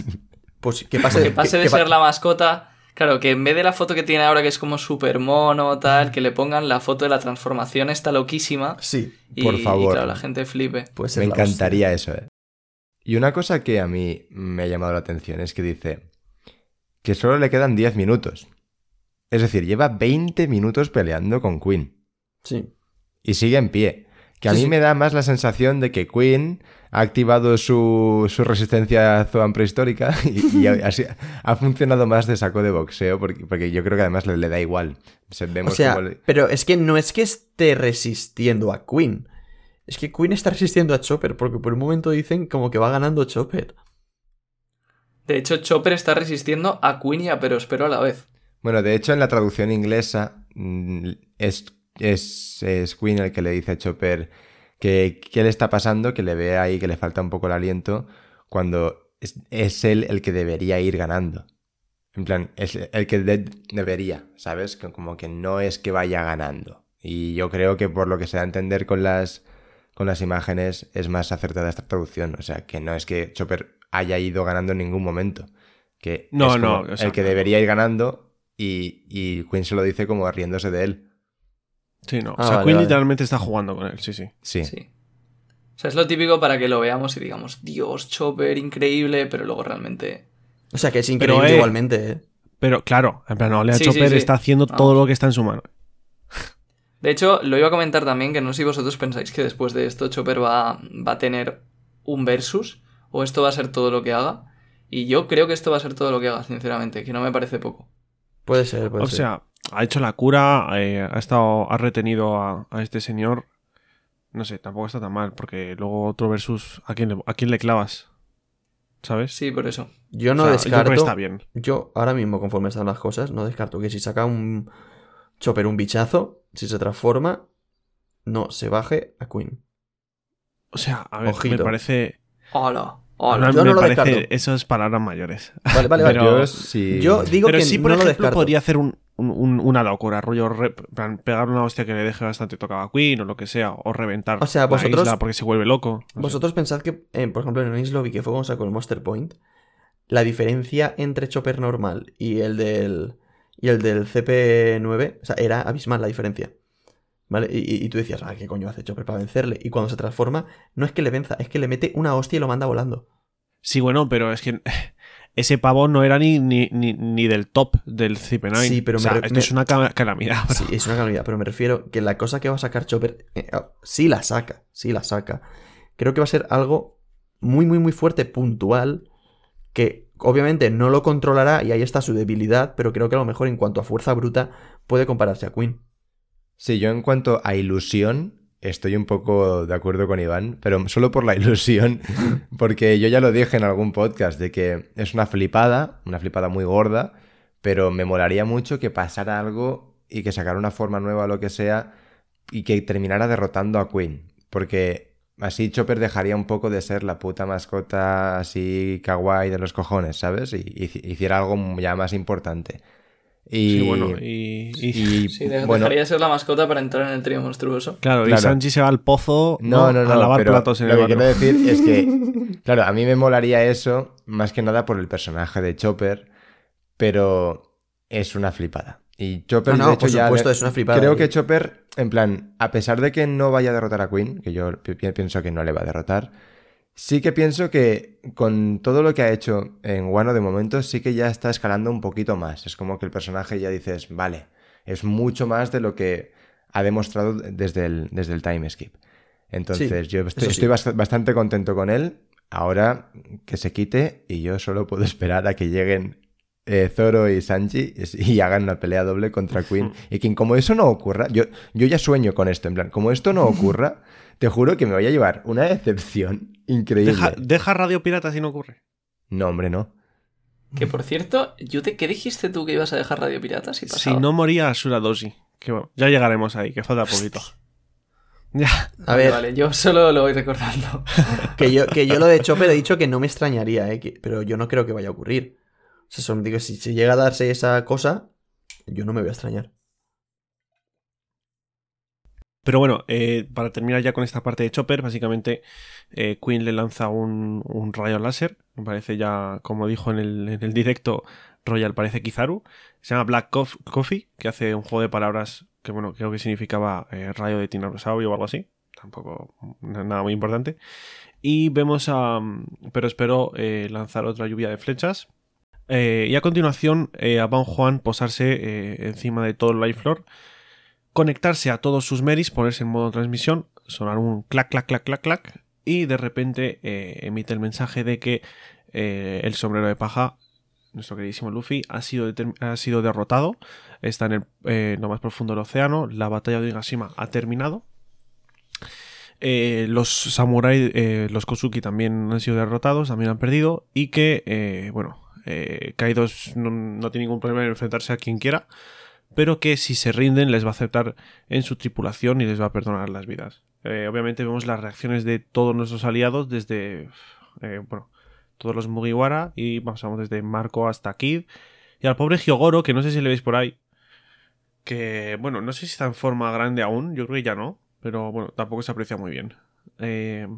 Pues que pase, Que pase de que ser la mascota. Claro, que en vez de la foto que tiene ahora, que es como super mono, tal, que le pongan la foto de la transformación esta loquísima. Sí, Y, Por y favor. claro, la gente flipe. pues me encantaría eso, ¿eh? Y una cosa que a mí me ha llamado la atención es que dice que solo le quedan 10 minutos. Es decir, lleva 20 minutos peleando con Queen. Sí. y sigue en pie. Que a Sí, mí sí. me da más la sensación de que Queen ha activado su, su resistencia a Zoan prehistórica (laughs) y, y ha, así- ha funcionado más de saco de boxeo porque, porque yo creo que además le, le da igual. Se- O sea, le- pero es que no es que esté resistiendo a Queen. Es que Queen está resistiendo a Chopper, porque por un momento dicen como que va ganando Chopper. De hecho, Chopper está resistiendo a Queen y a a la vez. Bueno, de hecho en la traducción inglesa mm, es, es, es Queen el que le dice a Chopper que qué le está pasando, que le ve ahí que le falta un poco el aliento, cuando es, es él el que debería ir ganando. En plan, es el que de- debería, ¿sabes? Que Como que no es que vaya ganando. Y yo creo que por lo que se da a entender con las, con las imágenes es más acertada esta traducción. O sea, que no es que Chopper haya ido ganando en ningún momento. Que No, es no, o sea, el que debería ir ganando y, y Queen se lo dice como riéndose de él. Sí, no. Ah, o sea, vale, Queen vale. literalmente está jugando con él, sí, sí. Sí. Sí. O sea, es lo típico para que lo veamos y digamos, Dios, Chopper, increíble, pero luego realmente. O sea, que es increíble Pero, eh, igualmente, ¿eh? Pero claro, en plan, Olea Sí, sí, Chopper sí. está haciendo Vamos. todo lo que está en su mano. De hecho, lo iba a comentar también, que no sé si vosotros pensáis que después de esto Chopper va, va a tener un versus, o esto va a ser todo lo que haga. Y yo creo que esto va a ser todo lo que haga, sinceramente, que no me parece poco. Puede ser, puede O ser. sea, ha hecho la cura, eh, ha estado, ha retenido a, a este señor. No sé, tampoco está tan mal, porque luego otro versus, ¿a quién le, a quién le clavas? ¿Sabes? Sí, por eso. yo no O sea, Yo creo descarto. que está bien. Yo, ahora mismo, conforme están las cosas, no descarto que si saca un Chopper un bichazo, si se transforma, no se baje a Queen. O sea, a ver, Ojito. me parece. ¡Hola! ¡Hola! me yo no lo parece descarto. esas palabras mayores. Vale, vale, vale. Pero- Yo sí. Yo digo Pero que sí, por no lo ejemplo, descarto. podría hacer un, un- un- una locura, rollo re- pegar una hostia que le deje bastante tocado a Queen o lo que sea, o reventar O sea, la vosotros- isla porque se vuelve loco. no sé. Vosotros pensad que, eh, por ejemplo, en el Lobby, que fue cuando sacó el Monster Point, la diferencia entre Chopper normal y el del, y el del CP9, o sea, era abismal la diferencia. ¿Vale? Y, tú decías, ah, ¿qué coño hace Chopper para vencerle? Y cuando se transforma, no es que le venza, es que le mete una hostia y lo manda volando. Sí, bueno, pero es que (laughs) ese pavo no era ni, ni, ni, ni del top del CP9. Sí, pero o me sea, re- esto me- es una cala- calamidad. bro. Sí, es una calamidad, pero me refiero que la cosa que va a sacar Chopper, eh, ah, sí la saca, sí la saca. Creo que va a ser algo muy, muy, muy fuerte, puntual, que obviamente no lo controlará y ahí está su debilidad, pero creo que a lo mejor en cuanto a fuerza bruta puede compararse a Queen. Sí, yo en cuanto a ilusión estoy un poco de acuerdo con Iván, pero solo por la (laughs) ilusión, porque yo ya lo dije en algún podcast de que es una flipada, una flipada muy gorda, pero me molaría mucho que pasara algo y que sacara una forma nueva o lo que sea y que terminara derrotando a Queen, porque así Chopper dejaría un poco de ser la puta mascota así kawaii de los cojones, ¿sabes? Y, y hiciera algo ya más importante. Y, Sí, bueno, y, y- y, (laughs) Sí, bueno, dejaría de ser la mascota para entrar en el trío monstruoso. claro, y. Sanji se va al pozo No, no, no, a lavar pero platos en lo el que barrio. quiero decir es que, (laughs) claro, a mí me molaría eso más que nada por el personaje de Chopper, pero es una flipada. Y Chopper, No, no, de hecho, por ya. supuesto, es una flipada, Creo que Chopper, en plan, a pesar de que no vaya a derrotar a Queen, que yo pi- pi- pienso que no le va a derrotar, sí que pienso que con todo lo que ha hecho en Wano de momento, sí que ya está escalando un poquito más. Es como que el personaje ya dices, vale, es mucho más de lo que ha demostrado desde el, desde el time skip. Entonces, yo estoy, sí. bastante contento con él. Ahora que se quite y yo solo puedo (laughs) esperar a que lleguen eh, Zoro y Sanji y, y hagan una pelea doble contra Queen (laughs) y King. Como eso no ocurra, yo, yo ya sueño con esto, en plan, como esto no ocurra, (laughs) te juro que me voy a llevar una decepción increíble. Deja, deja Radio Pirata si no ocurre. No, hombre, no. Que por cierto, Yute, ¿qué dijiste tú que ibas a dejar Radio Pirata si Si no moría Asura Dosi. Que bueno, ya llegaremos ahí, que falta poquito. (laughs) Ya. A Vale, ver, Vale, yo solo lo voy recordando. (laughs) que yo, que yo lo de Chopper he dicho que no me extrañaría, eh, que- pero yo no creo que vaya a ocurrir. O sea, son, digo, si, si llega a darse esa cosa, yo no me voy a extrañar. Pero bueno, eh, para terminar ya con esta parte de Chopper, básicamente eh, Queen le lanza un, rayo láser. Me parece ya, como dijo en el, directo, Royal parece Kizaru. Se llama Black Cof- Coffee, que hace un juego de palabras que, bueno, creo que significaba eh, rayo de tiranosaurio o algo así. Tampoco na- nada muy importante. Y vemos a. Pero espero eh, lanzar otra lluvia de flechas. Y a continuación a Ban Juan posarse encima de todo el Life Floor conectarse a todos sus meris, ponerse en modo transmisión, sonar un clac, clac, clac, clac, clac, y de repente eh, emite el mensaje de que eh, el sombrero de paja, nuestro queridísimo Luffy, ha sido, ha sido derrotado, está en el, eh, lo más profundo del océano, la batalla de Onigashima ha terminado. Los samurai, eh, los Kosuki también han sido derrotados, también han perdido, y que, bueno, Kaido no, no tiene ningún problema en enfrentarse a quien quiera, pero que si se rinden les va a aceptar en su tripulación y les va a perdonar las vidas. Eh, obviamente vemos las reacciones de todos nuestros aliados desde, eh, bueno, todos los Mugiwara y pasamos desde Marco hasta Kid y al pobre Hyogoro, que no sé si le veis por ahí, que, bueno, no sé si está en forma grande aún, yo creo que ya no, pero bueno, tampoco se aprecia muy bien. Eh,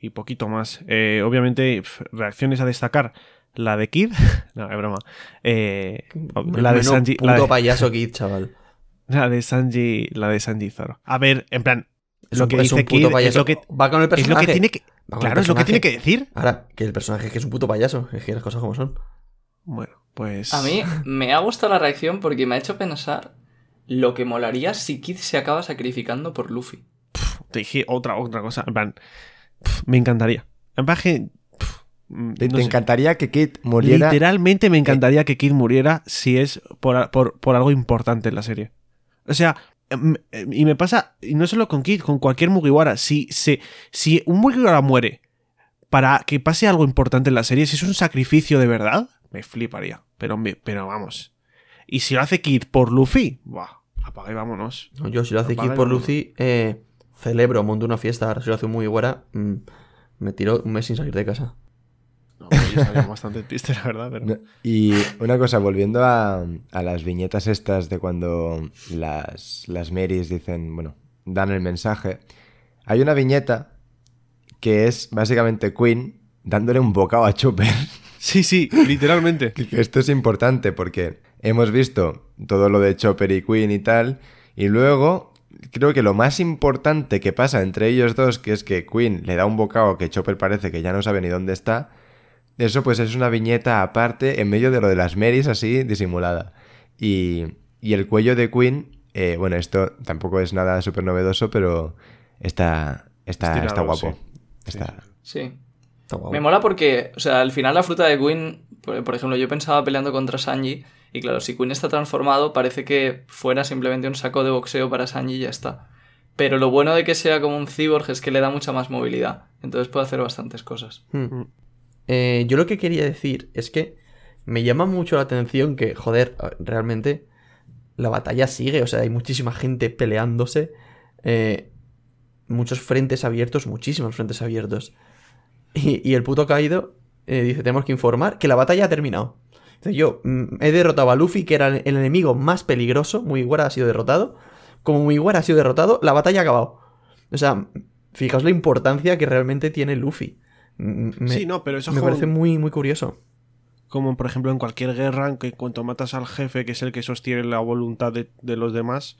y poquito más. Obviamente, reacciones a destacar. La de Kid, (laughs) no, es broma. Eh, la de Sanji. puto La de, payaso Kid, chaval. (laughs) la de Sanji. La de Sanji Zoro. A ver, en plan. Es lo un- que es dice un puto Kid es payaso. lo que, Va con el es lo personaje. que tiene que. Claro, es lo que personaje. tiene que decir. Ahora, que el personaje es que es un puto payaso. Es que las cosas como son. Bueno, pues. A mí me ha gustado la reacción porque me ha hecho pensar lo que molaría si Kid se acaba sacrificando por Luffy. Te dije otra, otra cosa. En plan. me encantaría. En plan ¿Te, no te encantaría que Kid muriera? Literalmente me encantaría que Kid muriera si es por, por- por algo importante en la serie. O sea, em, em, y me pasa, y no solo con Kid, con cualquier Mugiwara. Si, se, si un Mugiwara muere para que pase algo importante en la serie, si es un sacrificio de verdad, me fliparía. Pero, me- pero vamos. Y si lo hace Kid por Luffy, buah, apaga y vámonos. No, Yo, si lo hace Apaga Kid por vámonos. Lucy, eh, celebro, monto una fiesta. Ahora, si lo hace muy buena, mm, me tiro un mes sin salir de casa. No, pues bastante triste, la verdad. Pero... No, Y una cosa, volviendo a, a las viñetas estas de cuando las, las Marys dicen, bueno, dan el mensaje. Hay una viñeta que es básicamente Queen dándole un bocado a Chopper. (laughs) Sí, sí, literalmente. (laughs) Esto es importante porque hemos visto todo lo de Chopper y Queen y tal, y luego creo que lo más importante que pasa entre ellos dos, que es que Queen le da un bocado que Chopper parece que ya no sabe ni dónde está, eso pues es una viñeta aparte en medio de lo de las Marys así disimulada. Y, y el cuello de Queen, eh, bueno, esto tampoco es nada súper novedoso, pero está, está, Estirado, está guapo. sí. Está, Sí. Está guapo. Me mola porque, o sea, al final la fruta de Queen, por, por ejemplo, yo pensaba peleando contra Sanji, y claro, si Queen está transformado, parece que fuera simplemente un saco de boxeo para Sanji y ya está. Pero lo bueno de que sea como un cyborg es que le da mucha más movilidad, entonces puede hacer bastantes cosas. Hmm. Eh, yo lo que quería decir es que me llama mucho la atención que, joder, realmente la batalla sigue, o sea, hay muchísima gente peleándose, eh, muchos frentes abiertos, muchísimos frentes abiertos. Y, y el puto Kaido eh, dice, tenemos que informar que la batalla ha terminado. Yo mm, he derrotado a Luffy, que era el el enemigo más peligroso, Mugiwara ha sido derrotado. Como Mugiwara ha sido derrotado, la batalla ha acabado. O sea, fijaos la importancia que realmente tiene Luffy. Me, sí, no, pero eso me parece muy, muy curioso. como por ejemplo en cualquier guerra, en que en cuanto matas al jefe, que es el que sostiene la voluntad de, de los demás,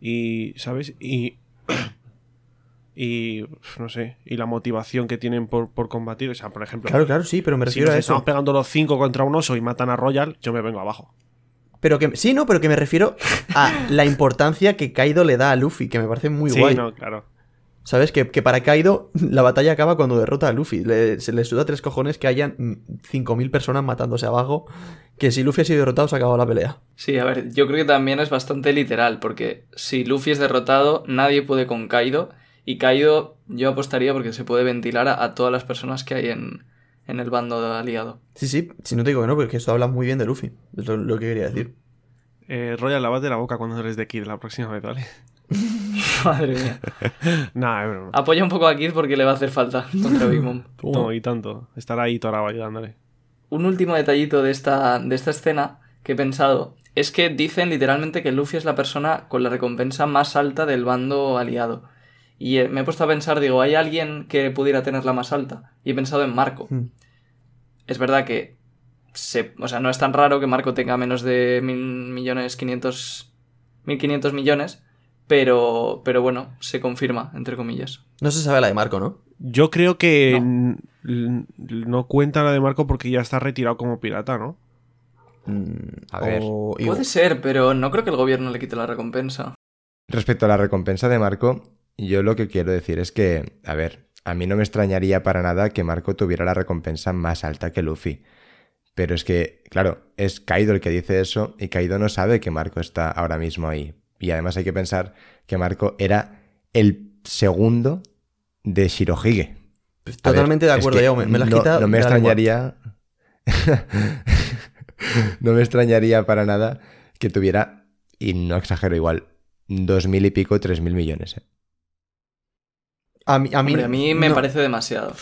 y, ¿sabes? Y, (coughs) y, no sé, y la motivación que tienen por, por combatir, o sea, por ejemplo, Claro, claro, sí, pero me si refiero nos a estamos eso. pegando los cinco contra un oso y matan a Royal, yo me vengo abajo. Pero que, sí, no, pero que me refiero a la importancia que Kaido le da a Luffy, que me parece muy sí, guay. no, claro. ¿Sabes? Que, que para Kaido (laughs) la batalla acaba cuando derrota a Luffy. Le- se le suda tres cojones que hayan mm, 5.000 personas matándose abajo. Que si Luffy ha sido derrotado se ha acabado la pelea. Sí, a ver, yo creo que también es bastante literal, porque si Luffy es derrotado, nadie puede con Kaido, y Kaido yo apostaría porque se puede ventilar a, a todas las personas que hay en, en el bando aliado. Sí, sí, si no te digo que no, porque esto habla muy bien de Luffy. Es lo, lo que quería decir. Eh, Royal, lavate la boca cuando eres de Kid la próxima vez, ¿vale? (laughs) (laughs) Madre mía. Nah, es broma. Apoya un poco a Kid porque le va a hacer falta contra Big Mom. (laughs) No, y tanto. Estará ahí Toraba ayudándole. Un último detallito de esta, de esta escena que he pensado es que dicen literalmente que Luffy es la persona con la recompensa más alta del bando aliado. Y eh, me he puesto a pensar, digo, ¿hay alguien que pudiera tener la más alta? Y he pensado en Marco. Mm. Es verdad que se, o sea, no es tan raro que Marco tenga menos de mil millones quinientos mil quinientos millones, pero, pero bueno, se confirma, entre comillas. No se sabe la de Marco, ¿no? Yo creo que No. cuenta la de Marco porque ya está retirado como pirata, ¿no? Mm, A ver. o- Puede ser, pero no creo que el gobierno le quite la recompensa. Respecto a la recompensa de Marco, yo lo que quiero decir es que, a ver, a mí no me extrañaría para nada que Marco tuviera la recompensa más alta que Luffy. Pero es que, claro, es Kaido el que dice eso y Kaido no sabe que Marco está ahora mismo ahí. Y además hay que pensar que Marco era el segundo de Shirohige. Ver, Totalmente de es acuerdo, que. Me la has no, quitado no me extrañaría. (laughs) no me extrañaría para nada que tuviera, y no exagero igual, dos mil y pico, tres mil millones. ¿eh? A mí, a mí, Hombre, a mí me no. parece demasiado.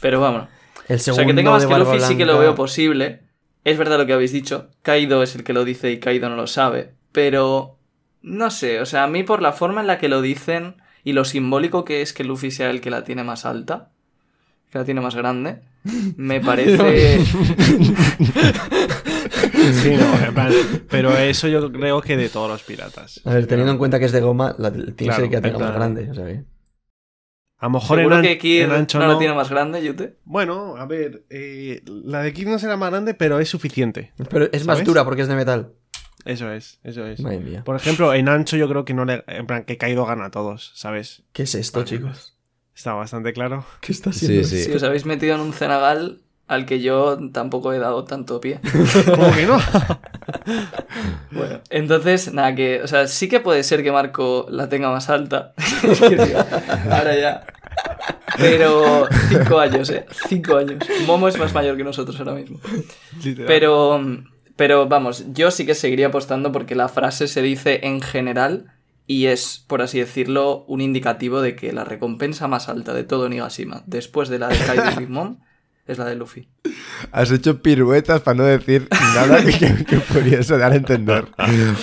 Pero vamos. El O sea, segundo que tenga más que Luffy sí que lo veo posible. Es verdad lo que habéis dicho. Kaido es el que lo dice y Kaido no lo sabe. Pero. No sé, o sea, a mí por la forma en la que lo dicen y lo simbólico que es que Luffy sea el que la tiene más alta, que la tiene más grande, me (laughs) parece. Sí, no, en plan, pero eso yo creo que de todos los piratas. A ver, teniendo en cuenta que es de goma, la, tiene que Claro, ser que la tenga en más grande. O sea que... A lo mejor Seguro que Kid en no, la tiene más grande, Yute. Bueno, a ver, eh, la de Kid no será más grande, pero es suficiente. Pero es más dura porque es de metal. Eso es, eso es. Madre mía. Por ejemplo, en ancho yo creo que no le. En plan, que Kaido gana a todos, ¿sabes? ¿Qué es esto, Vale, chicos? Está bastante claro. ¿Qué está Sí, haciendo? sí. Si os habéis metido en un cenagal al que yo tampoco he dado tanto pie. (laughs) ¿Cómo que no? (laughs) Bueno, entonces, nada, que, o sea, sí que puede ser que Marco la tenga más alta. Es que, tío, ahora ya. Pero cinco años, eh. Cinco años. Momo es más mayor que nosotros ahora mismo. Literal. Pero, pero vamos, yo sí que seguiría apostando porque la frase se dice en general y es, por así decirlo, un indicativo de que la recompensa más alta de todo Nigashima, después de la de Kaido y Big Mom, es la de Luffy. Has hecho piruetas para no decir nada que, que, que pudiese dar a entender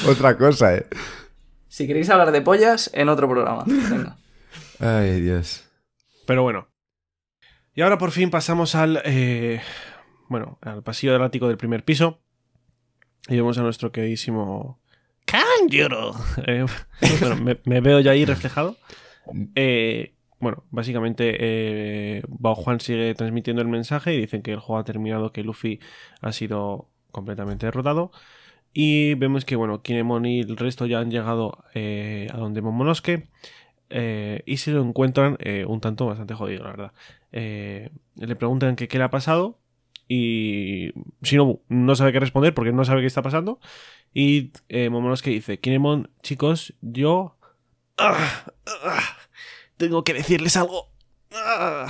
otra cosa, ¿eh? Si queréis hablar de pollas, en otro programa. Venga. Ay, Dios. Pero bueno. Y ahora por fin pasamos al. eh, bueno, al pasillo del ático del primer piso. Y vemos a nuestro queridísimo. Kanjuro. (laughs) Eh, bueno, me, me veo ya ahí reflejado. Eh, bueno, básicamente eh, Bao Juan sigue transmitiendo el mensaje y dicen que el juego ha terminado, que Luffy ha sido completamente derrotado. Y vemos que, bueno, Kinemon y el resto ya han llegado eh, a donde Momonosuke. eh, y se lo encuentran eh, un tanto bastante jodido, la verdad. Eh, le preguntan que qué le ha pasado. Y Shinobu no sabe qué responder porque no sabe qué está pasando. Y eh, Momonosuke dice: Kinemon, chicos, yo. ah, ah, tengo que decirles algo. Ah".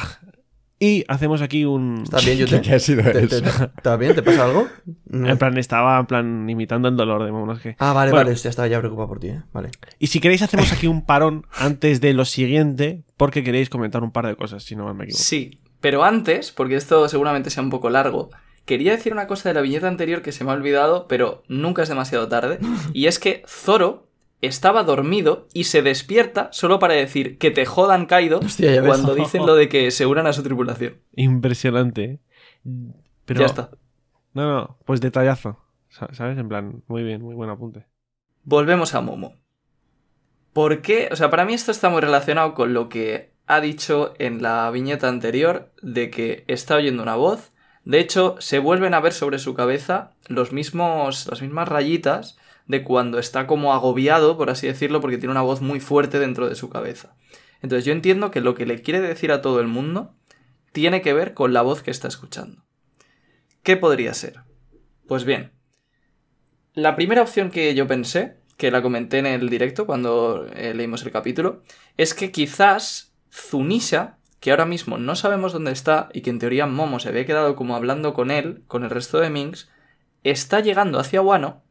Y hacemos aquí un. ¿Estás bien, (laughs) ¿Qué, Yute? qué ha sido ¿Te- eso? te- ¿Estás bien? ¿Te pasa algo? No. (laughs) En plan, estaba en plan imitando el dolor de Momonosuke. Ah, vale, Bueno. vale. Ya estaba ya preocupado por ti, ¿eh? Vale. Y si queréis, hacemos aquí un parón antes de lo siguiente, porque queréis comentar un par de cosas, si no me equivoco. Sí, pero antes, porque esto seguramente sea un poco largo, quería decir una cosa de la viñeta anterior que se me ha olvidado, pero nunca es demasiado tarde, (laughs) y es que Zoro estaba dormido y se despierta solo para decir que te jodan Kaido Hostia, ya ves. cuando dicen lo de que se unan a su tripulación. Impresionante. ¿eh? Pero, Ya está. No, no, pues detallazo. Sa- ¿Sabes? En plan, muy bien, muy buen apunte. Volvemos a Momo. ¿Por qué? O sea, para mí esto está muy relacionado con lo que ha dicho en la viñeta anterior de que está oyendo una voz. De hecho, se vuelven a ver sobre su cabeza los mismos, las mismas rayitas de cuando está como agobiado, por así decirlo, porque tiene una voz muy fuerte dentro de su cabeza. Entonces yo entiendo que lo que le quiere decir a todo el mundo tiene que ver con la voz que está escuchando. ¿Qué podría ser? Pues bien, la primera opción que yo pensé, que la comenté en el directo cuando eh, leímos el capítulo, es que quizás Zunisha, que ahora mismo no sabemos dónde está y que en teoría Momo se había quedado como hablando con él, con el resto de Minx, está llegando hacia Wano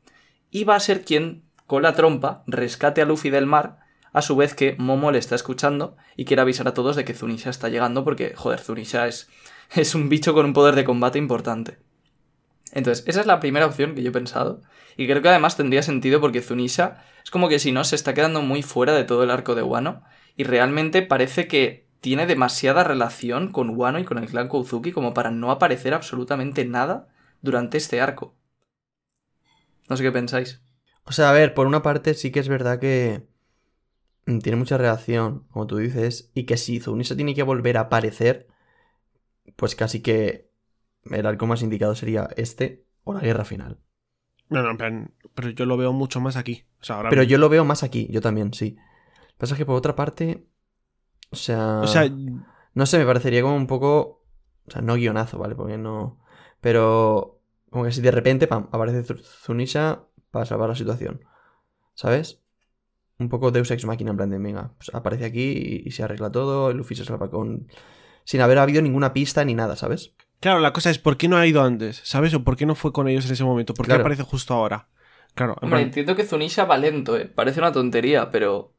y va a ser quien, con la trompa, rescate a Luffy del mar, a su vez que Momo le está escuchando y quiere avisar a todos de que Zunisha está llegando porque, joder, Zunisha es, (laughs) es un bicho con un poder de combate importante. Entonces, esa es la primera opción que yo he pensado. Y creo que además tendría sentido porque Zunisha es como que si no se está quedando muy fuera de todo el arco de Wano. Y realmente parece que tiene demasiada relación con Wano y con el clan Kozuki como para no aparecer absolutamente nada durante este arco. No sé qué pensáis. O sea, a ver, por una parte sí que es verdad que mm, tiene mucha relación, como tú dices, y que si Zunisha tiene que volver a aparecer, pues casi que el arco más indicado sería este o la guerra final. No, no, en plan, pero yo lo veo mucho más aquí. O sea, ahora Pero mismo. yo lo veo más aquí, yo también, sí. Pasa que por otra parte, o sea, O sea, no sé, me parecería como un poco, o sea, no guionazo, ¿vale? Porque no, pero como que si de repente, pam, aparece Zu- Zunisha para salvar la situación, ¿sabes? Un poco Deus Ex Machina en plan de, venga, pues aparece aquí y, y se arregla todo, el Luffy se salva con... Sin haber habido ninguna pista ni nada, ¿sabes? claro, la cosa es, ¿por qué no ha ido antes? ¿Sabes? ¿O por qué no fue con ellos en ese momento? ¿Por qué Claro. aparece justo ahora? Claro, en Hombre, plan, entiendo que Zunisha va lento, ¿eh? Parece una tontería, pero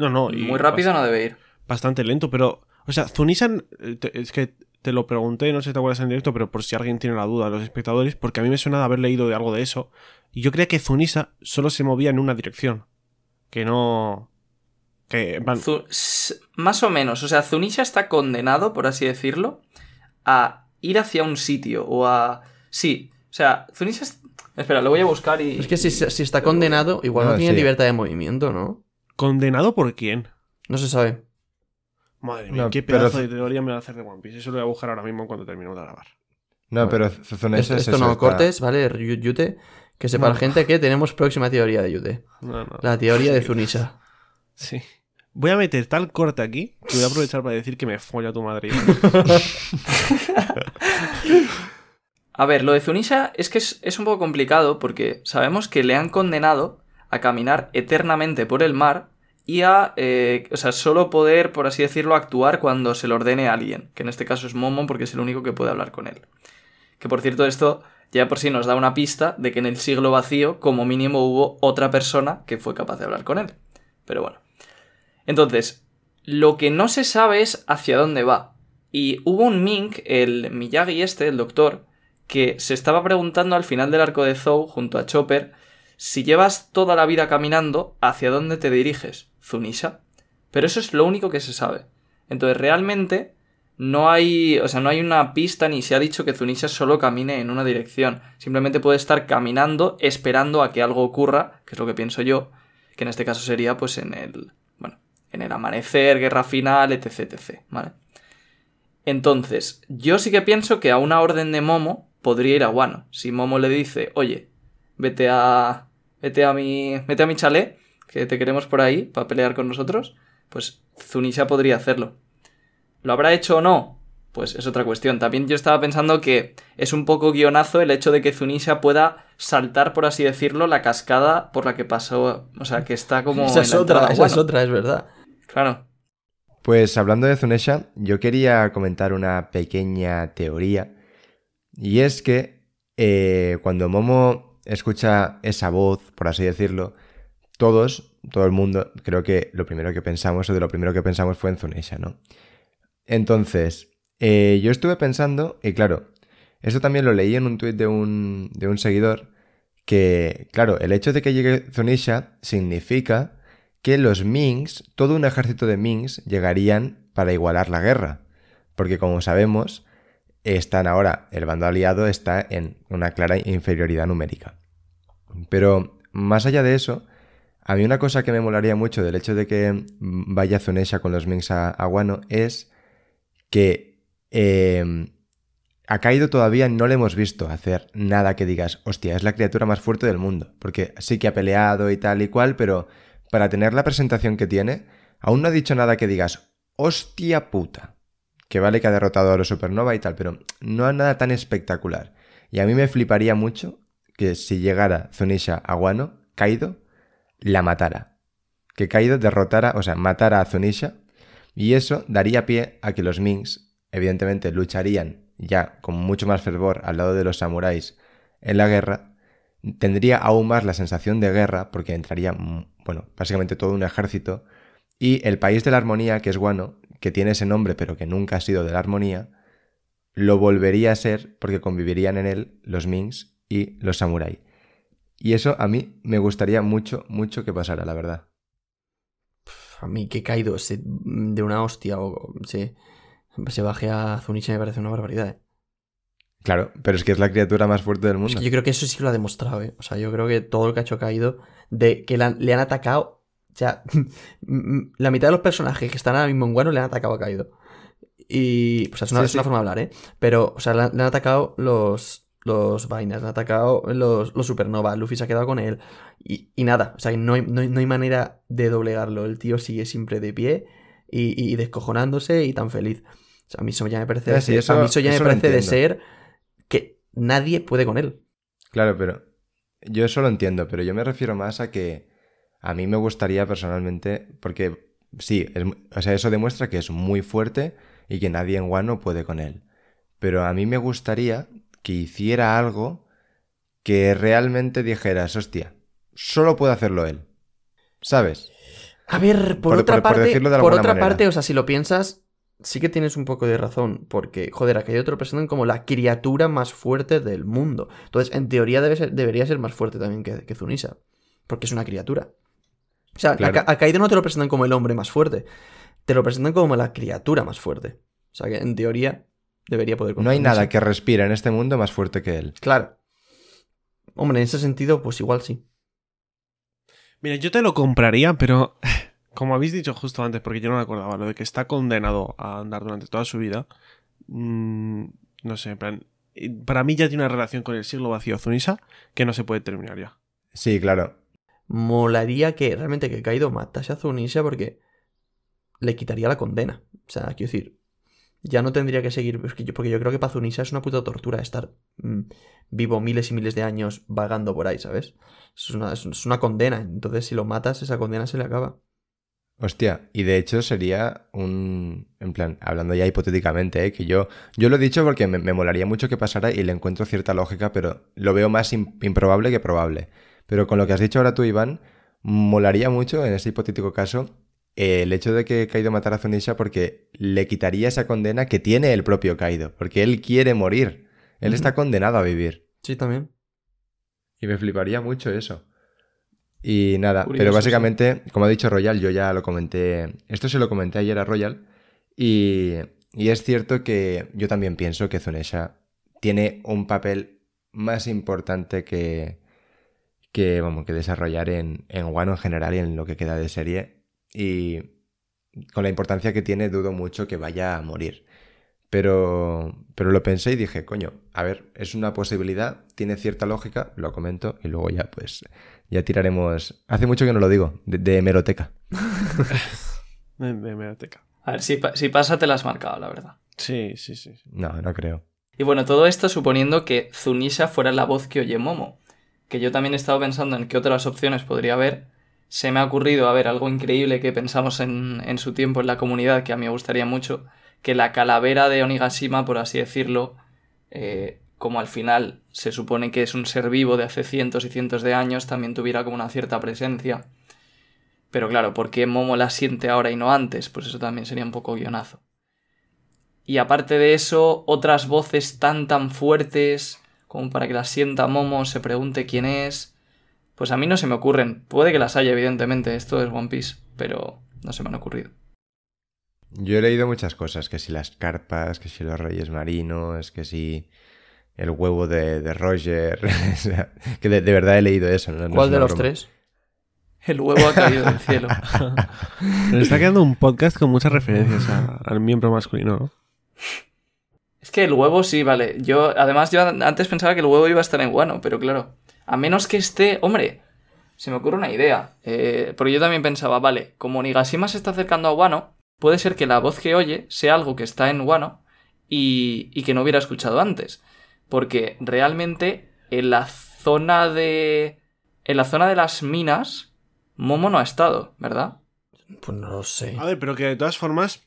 no, no. y muy rápido no debe ir. bastante lento, pero, o sea, Zunisan, eh, es que te lo pregunté, no sé si te acuerdas en directo, pero por si alguien tiene la duda, los espectadores, porque a mí me suena de haber leído de algo de eso, y yo creía que Zunisa solo se movía en una dirección, que no... que, s- más o menos, o sea, Zunisha está condenado, por así decirlo, a ir hacia un sitio o a... Sí, o sea, Zunisha... es- Espera, lo voy a buscar y... Es que si, si está condenado, igual no, No, tiene sí. libertad de movimiento, ¿no? ¿Condenado por quién? No se sabe. Madre mía, No, qué pero- pedazo de teoría me va a hacer de One Piece, eso lo voy a buscar ahora mismo cuando terminemos de grabar. No, pero Esto, Zuzunesha es esto eso, no está- cortes, ¿vale? Yu- Yute, que sepa No. la gente que tenemos próxima teoría de Yute. No, no. La teoría de Sí, Zunisha. Sí. Voy a meter tal corte aquí que voy a aprovechar para decir que me folla tu madre. (laughs) A ver, lo de Zunisha es que es, es un poco complicado porque sabemos que le han condenado a caminar eternamente por el mar y a, eh, o sea, solo poder, por así decirlo, actuar cuando se le ordene a alguien, que en este caso es Momo porque es el único que puede hablar con él. Que por cierto esto ya por sí nos da una pista de que en el siglo vacío como mínimo hubo otra persona que fue capaz de hablar con él. Pero bueno. Entonces, lo que no se sabe es hacia dónde va. Y hubo un Mink, el Miyagi este, el doctor, que se estaba preguntando al final del arco de Zou, junto a Chopper, si llevas toda la vida caminando, ¿hacia dónde te diriges? ¿Zunisha? Pero eso es lo único que se sabe. Entonces, realmente, no hay. O sea, no hay una pista ni se ha dicho que Zunisha solo camine en una dirección. Simplemente puede estar caminando esperando a que algo ocurra, que es lo que pienso yo, que en este caso sería, pues, en el. Bueno, en el amanecer, guerra final, etc. etc. ¿Vale? Entonces, yo sí que pienso que a una orden de Momo podría ir a Wano. Si Momo le dice, oye, vete a. Vete a mi. Vete a mi chalet, que te queremos por ahí, para pelear con nosotros, pues Zunisha podría hacerlo. ¿Lo habrá hecho o no? Pues es otra cuestión. También yo estaba pensando que es un poco guionazo el hecho de que Zunisha pueda saltar, por así decirlo, la cascada por la que pasó. O sea, que está como. esa es otra, esa es otra, es verdad. Claro. Pues hablando de Zunesha, yo quería comentar una pequeña teoría. Y es que eh, cuando Momo escucha esa voz, por así decirlo, todos, todo el mundo, creo que lo primero que pensamos, o de lo primero que pensamos fue en Zunesha, ¿no? Entonces, eh, yo estuve pensando, y claro, eso también lo leí en un tuit de un, de un seguidor, que, claro, el hecho de que llegue Zunisha significa que los Mings, todo un ejército de Mings, llegarían para igualar la guerra. Porque como sabemos, están ahora, el bando aliado está en una clara inferioridad numérica. Pero más allá de eso, a mí una cosa que me molaría mucho del hecho de que vaya Zunesha con los Minx a, Wano es que eh, a Kaido todavía no le hemos visto hacer nada que digas, hostia, es la criatura más fuerte del mundo. Porque sí que ha peleado y tal y cual, pero para tener la presentación que tiene, aún no ha dicho nada que digas, hostia puta. Que vale que ha derrotado a los Supernova y tal, pero no es nada tan espectacular. Y a mí me fliparía mucho que si llegara Zunisha a Wano, Kaido la matara. Que Kaido derrotara, o sea, matara a Zunisha. Y eso daría pie a que los Minks, evidentemente, lucharían ya con mucho más fervor al lado de los samuráis en la guerra. Tendría aún más la sensación de guerra, porque entraría, mm, bueno, básicamente todo un ejército. Y el país de la armonía, que es Wano, que tiene ese nombre pero que nunca ha sido de la armonía, lo volvería a ser porque convivirían en él los Minks y los samuráis. Y eso a mí me gustaría mucho, mucho que pasara, la verdad. A mí que he caído se- de una hostia o se, se baje a Zunisha me parece una barbaridad. ¿eh? Claro, pero es que es la criatura más fuerte del Es mundo. que yo creo que eso sí lo ha demostrado, ¿eh? O sea, yo creo que todo ha hecho caído, de que le han atacado, o sea, (laughs) la mitad de los personajes que están ahora mismo en Guano le han atacado a Kaido. Y, pues es una, Sí, es una sí. forma de hablar, ¿eh? Pero, o sea, le han, le han atacado los, los vainas, le han atacado los, los supernova, Luffy se ha quedado con él. Y, y nada, o sea, no hay, no, hay, no hay manera de doblegarlo. El tío sigue siempre de pie y, y descojonándose y tan feliz. O sea, a mí eso ya me parece, de sí, ser- eso- a mí eso ya eso me parece de ser que nadie puede con él. Claro, pero yo eso lo entiendo, pero yo me refiero más a que a mí me gustaría personalmente, porque sí, es o sea, eso demuestra que es muy fuerte y que nadie en Wano puede con él. Pero a mí me gustaría que hiciera algo que realmente dijeras, hostia, solo puede hacerlo él. ¿Sabes? A ver, por, Por- otra por- por parte, decirlo de por otra manera. parte, o sea, si lo piensas, sí que tienes un poco de razón, porque, joder, aquí hay otro presentan como la criatura más fuerte del mundo. Entonces, en teoría debe ser- debería ser más fuerte también que, que Zunisha, porque es una criatura. O sea, Claro. a, a Kaido no te lo presentan como el hombre más fuerte, te lo presentan como la criatura más fuerte. O sea, que en teoría debería poder No hay nada que respire en este mundo más fuerte que él. Claro. Hombre, en ese sentido, pues igual sí. Mira, yo te lo compraría, pero (sighs) como habéis dicho justo antes, porque yo no me acordaba, lo de que está condenado a andar durante toda su vida, mm, no sé, en plan, para mí ya tiene una relación con el siglo vacío Zunisa que no se puede terminar ya. Sí, claro. Molaría que realmente que Kaido matase a Zunisha porque le quitaría la condena. O sea, quiero decir, ya no tendría que seguir. es que yo- porque yo creo que para Zunisha es una puta tortura estar mm, vivo miles y miles de años vagando por ahí, ¿sabes? Es una, es- una condena. Entonces, si lo matas, esa condena se le acaba. Hostia, y de hecho sería un... En plan, hablando ya hipotéticamente, ¿eh? que yo, yo lo he dicho porque me, me molaría mucho que pasara y le encuentro cierta lógica, pero lo veo más im- improbable que probable. Pero con lo que has dicho ahora tú, Iván, molaría mucho en ese hipotético caso el hecho de que Kaido matara a Zunisha porque le quitaría esa condena que tiene el propio Kaido, porque él quiere morir. Él está condenado a vivir. Sí, también. Y me fliparía mucho eso. Y nada, Curioso, pero básicamente, como ha dicho Royal, yo ya lo comenté. Esto se lo comenté ayer a Royal. Y, y es cierto que yo también pienso que Zunesha tiene un papel más importante que, que, vamos, que desarrollar en, en Wano en general y en lo que queda de serie. Y con la importancia que tiene, dudo mucho que vaya a morir. Pero, pero lo pensé y dije, coño, a ver, es una posibilidad, tiene cierta lógica, lo comento y luego ya pues ya tiraremos... Hace mucho que no lo digo, de, de hemeroteca. (laughs) De, de Meroteca. A ver, si, pa- si pasa te la has marcado, la verdad. Sí, sí, sí. sí. No, no creo. Y bueno, todo esto suponiendo que Zunisha fuera la voz que oye Momo. Que yo también he estado pensando en qué otras opciones podría haber. Se me ha ocurrido, a ver, algo increíble que pensamos en, en su tiempo en la comunidad, que a mí me gustaría mucho, que la calavera de Onigashima, por así decirlo, eh, como al final se supone que es un ser vivo de hace cientos y cientos de años, también tuviera como una cierta presencia. Pero claro, ¿por qué Momo la siente ahora y no antes? Pues eso también sería un poco guionazo. Y aparte de eso, otras voces tan tan fuertes como para que las sienta Momo, se pregunte quién es. Pues a mí no se me ocurren. Puede que las haya, evidentemente, esto es One Piece, pero no se me han ocurrido. Yo he leído muchas cosas, que si las carpas, que si los reyes marinos, que si el huevo de, de Roger. (laughs) que de, de verdad he leído eso. ¿no? No ¿Cuál es de los broma. tres? El huevo ha caído del cielo. (laughs) Nos está quedando un podcast con muchas referencias a- al miembro masculino, ¿no? Es que el huevo sí, vale. Yo, además, yo antes pensaba que el huevo iba a estar en Guano, pero claro. A menos que esté. Hombre, se me ocurre una idea. Eh, porque yo también pensaba, vale, como Nigashima se está acercando a Guano, puede ser que la voz que oye sea algo que está en Guano y, y que no hubiera escuchado antes. Porque realmente en la zona de. En la zona de las minas, Momo no ha estado, ¿verdad? Pues no lo sé. A ver, pero que de todas formas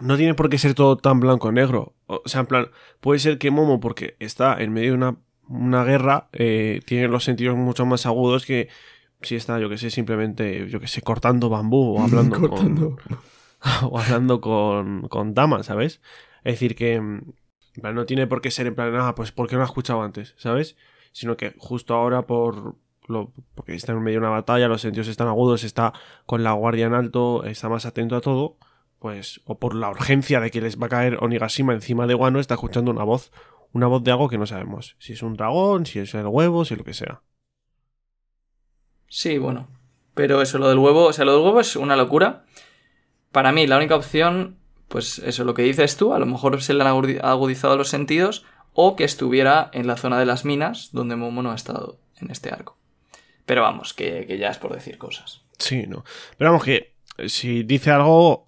no tiene por qué ser todo tan blanco o negro. O sea, en plan, puede ser que Momo, porque está en medio de una, una guerra, eh, tiene los sentidos mucho más agudos que si está, yo que sé, simplemente, yo que sé, cortando bambú o hablando (laughs) Cortando. con... (laughs) o hablando con, con damas, ¿sabes? Es decir, que plan, no tiene por qué ser en plan, ah, pues ¿por qué no lo he escuchado antes? ¿Sabes? Sino que justo ahora por... Lo, porque está en medio de una batalla, los sentidos están agudos, está con la guardia en alto, está más atento a todo, pues, o por la urgencia de que les va a caer Onigashima encima de Wano, está escuchando una voz, una voz de algo que no sabemos. Si es un dragón, si es el huevo, si lo que sea. Sí, bueno. Pero eso, lo del huevo, o sea, lo del huevo es una locura. Para mí, la única opción, pues eso, lo que dices tú, a lo mejor se le han agudi- agudizado los sentidos, o que estuviera en la zona de las minas, donde Momo no ha estado en este arco. Pero vamos, que, que ya es por decir cosas. Sí, no. Pero vamos, que eh, si dice algo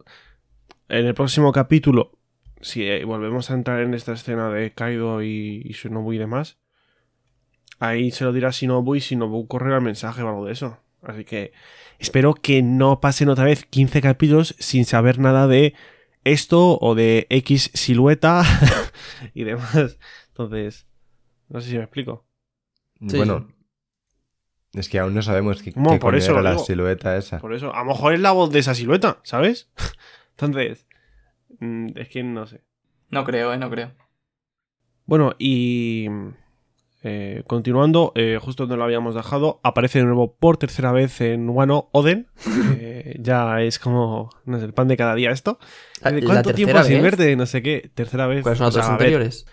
en el próximo capítulo, si eh, volvemos a entrar en esta escena de Kaido y, y Shinobu y demás, ahí se lo dirá Shinobu y Shinobu correrá el mensaje o algo de eso. Así que espero que no pasen otra vez 15 capítulos sin saber nada de esto o de X silueta (laughs) y demás. Entonces, no sé si me explico. Sí, bueno, es que aún no sabemos qué, No, qué por coño eso era lo la digo. silueta esa. Por eso, a lo mejor es la voz de esa silueta, ¿sabes? (laughs) Entonces, mm, es que no sé. No creo, eh, no creo. Bueno, y eh, continuando, eh, justo donde lo habíamos dejado, aparece de nuevo por tercera vez en Wano Oden. (laughs) Eh, ya es como, no sé, el pan de cada día esto. Ah, ¿De ¿la ¿Cuánto tiempo sin verte? No sé qué. Tercera vez. ¿Cuáles son las dos ver, anteriores?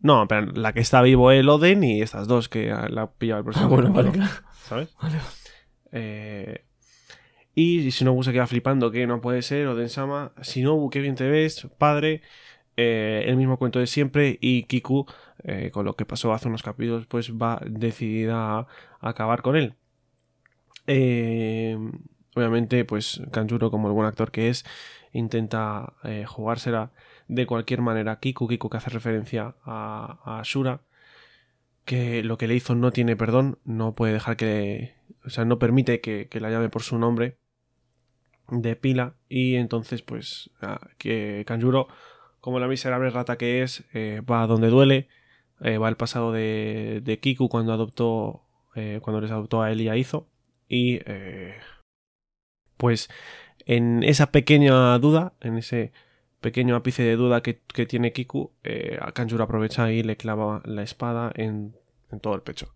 no, pero la que está vivo el Oden y estas dos que ah, la ha pillado el Ah, próximo. bueno, vale, claro. ¿Sabes? Vale. Y Shinobu se queda flipando que no puede ser, Oden-sama, Shinobu, qué bien te ves, padre, eh, el mismo cuento de siempre y Kiku, eh, con lo que pasó hace unos capítulos, pues va decidida a, acabar con él. Eh, obviamente, pues Kanjuro, como el buen actor que es, intenta jugársela de cualquier manera. Kiku, Kiku que hace referencia a, a Shura, que lo que le hizo no tiene perdón, no puede dejar que, o sea, no permite que, que la llame por su nombre de pila y entonces pues que Kanjuro, como la miserable rata que es, eh, va a donde duele, eh, va al pasado de, de Kiku cuando adoptó, eh, cuando les adoptó a él y a Izo y eh, pues en esa pequeña duda, en ese pequeño ápice de duda que, tiene Kiku, a Kanjuro aprovecha y le clava la espada en, en todo el pecho.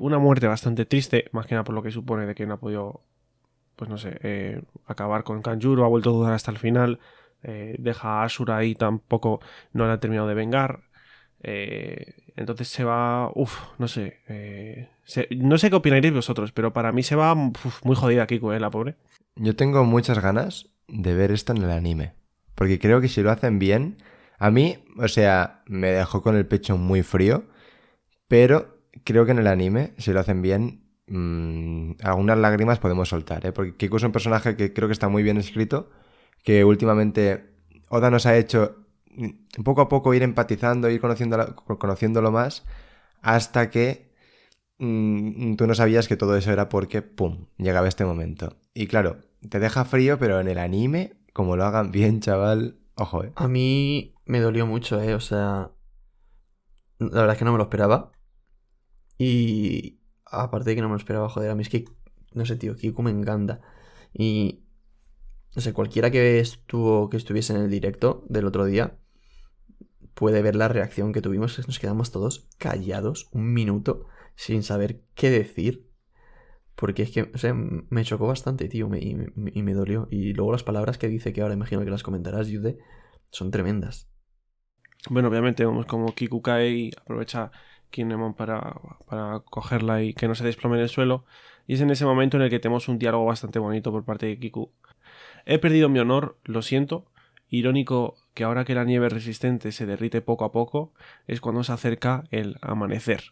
Una muerte bastante triste, más que nada por lo que supone de que no ha podido, pues no sé, eh, acabar con Kanjuro, ha vuelto a dudar hasta el final, eh, deja a Asura ahí, tampoco no la ha terminado de vengar. eh, entonces se va, uff, no sé, no sé qué opinaréis vosotros, pero para mí se va muy jodida Kiku, eh, la pobre. Yo tengo muchas ganas de ver esto en el anime. Porque creo que si lo hacen bien, a mí, o sea, me dejó con el pecho muy frío. Pero creo que en el anime, si lo hacen bien, mm, algunas lágrimas podemos soltar, ¿eh? Porque Kiku es un personaje que creo que está muy bien escrito. Que últimamente Oda nos ha hecho mm, poco a poco ir empatizando, ir conociéndolo, conociéndolo más. Hasta que mm, tú no sabías que todo eso era porque, ¡pum!, llegaba este momento. Y claro, te deja frío, pero en el anime, como lo hagan bien, chaval, ojo, eh. A mí me dolió mucho, ¿eh? O sea, la verdad es que no me lo esperaba. Y aparte de que no me lo esperaba, joder, a mí es que, no sé, tío, Kiku me encanta. Y, no sé, cualquiera que estuvo, que estuviese en el directo del otro día puede ver la reacción que tuvimos, que nos quedamos todos callados un minuto sin saber qué decir. Porque es que, o sea, me chocó bastante, tío, y, me, dolió. Y luego las palabras que dice, que ahora imagino que las comentarás, Yude, son tremendas. Bueno, obviamente vemos como Kiku y aprovecha Kinemon para, para cogerla y que no se desplome en el suelo. Y es en ese momento en el que tenemos un diálogo bastante bonito por parte de Kiku. He perdido mi honor, lo siento. Irónico que ahora que la nieve resistente se derrite poco a poco, es cuando se acerca el amanecer.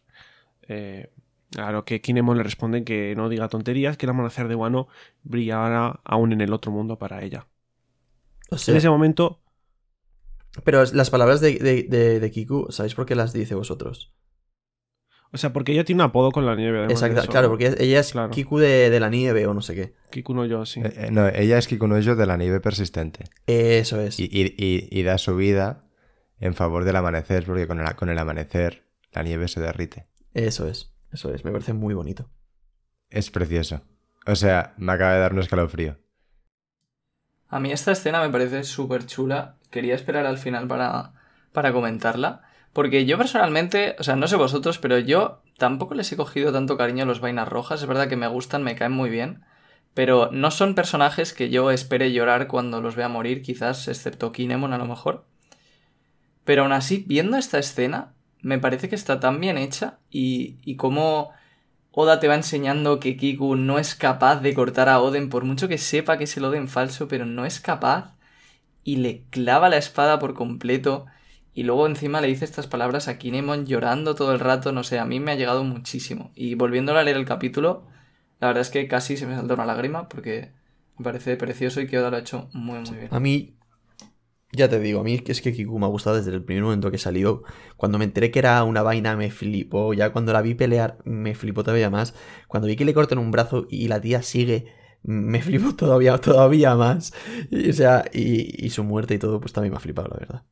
Eh, a lo que Kinemon le responde que no diga tonterías, que el amanecer de Wano brillará aún en el otro mundo para ella. O sea, En ese momento, pero las palabras de, de, de- de Kiku, ¿sabéis por qué las dice vosotros? O sea, porque ella tiene un apodo con la nieve. Exacto, eso. claro, porque ella es Claro. Kiku de, de la nieve o no sé qué. Kiku no yo, sí. Eh, eh, no, ella es Kikunojo de la nieve persistente. Eso es. Y, y- y- y da su vida en favor del amanecer, porque con el, con el amanecer la nieve se derrite. Eso es. Eso es. Me parece muy bonito. Es precioso. O sea, me acaba de dar un escalofrío. A mí esta escena me parece súper chula. Quería esperar al final para, para comentarla. Porque yo personalmente, o sea, no sé vosotros, pero yo tampoco les he cogido tanto cariño a los vainas rojas. Es verdad que me gustan, me caen muy bien. Pero no son personajes que yo espere llorar cuando los vea morir, quizás, excepto Kinemon a lo mejor. Pero aún así, viendo esta escena, me parece que está tan bien hecha y, y cómo Oda te va enseñando que Kiku no es capaz de cortar a Oden, por mucho que sepa que es el Oden falso, pero no es capaz. Y le clava la espada por completo. Y luego encima le dice estas palabras a Kinemon llorando todo el rato. No sé, a mí me ha llegado muchísimo. Y volviéndolo a leer el capítulo, la verdad es que casi se me salta una lágrima porque me parece precioso y que Oda lo ha hecho muy, muy bien. A mí, ya te digo, a mí es que Kiku me ha gustado desde el primer momento que salió. Cuando me enteré que era una vaina me flipó. Ya cuando la vi pelear me flipó todavía más. Cuando vi que le cortan un brazo y la tía sigue, me (laughs) flipó todavía, todavía más. Y, o sea, y, y su muerte y todo, pues también me ha flipado, la verdad.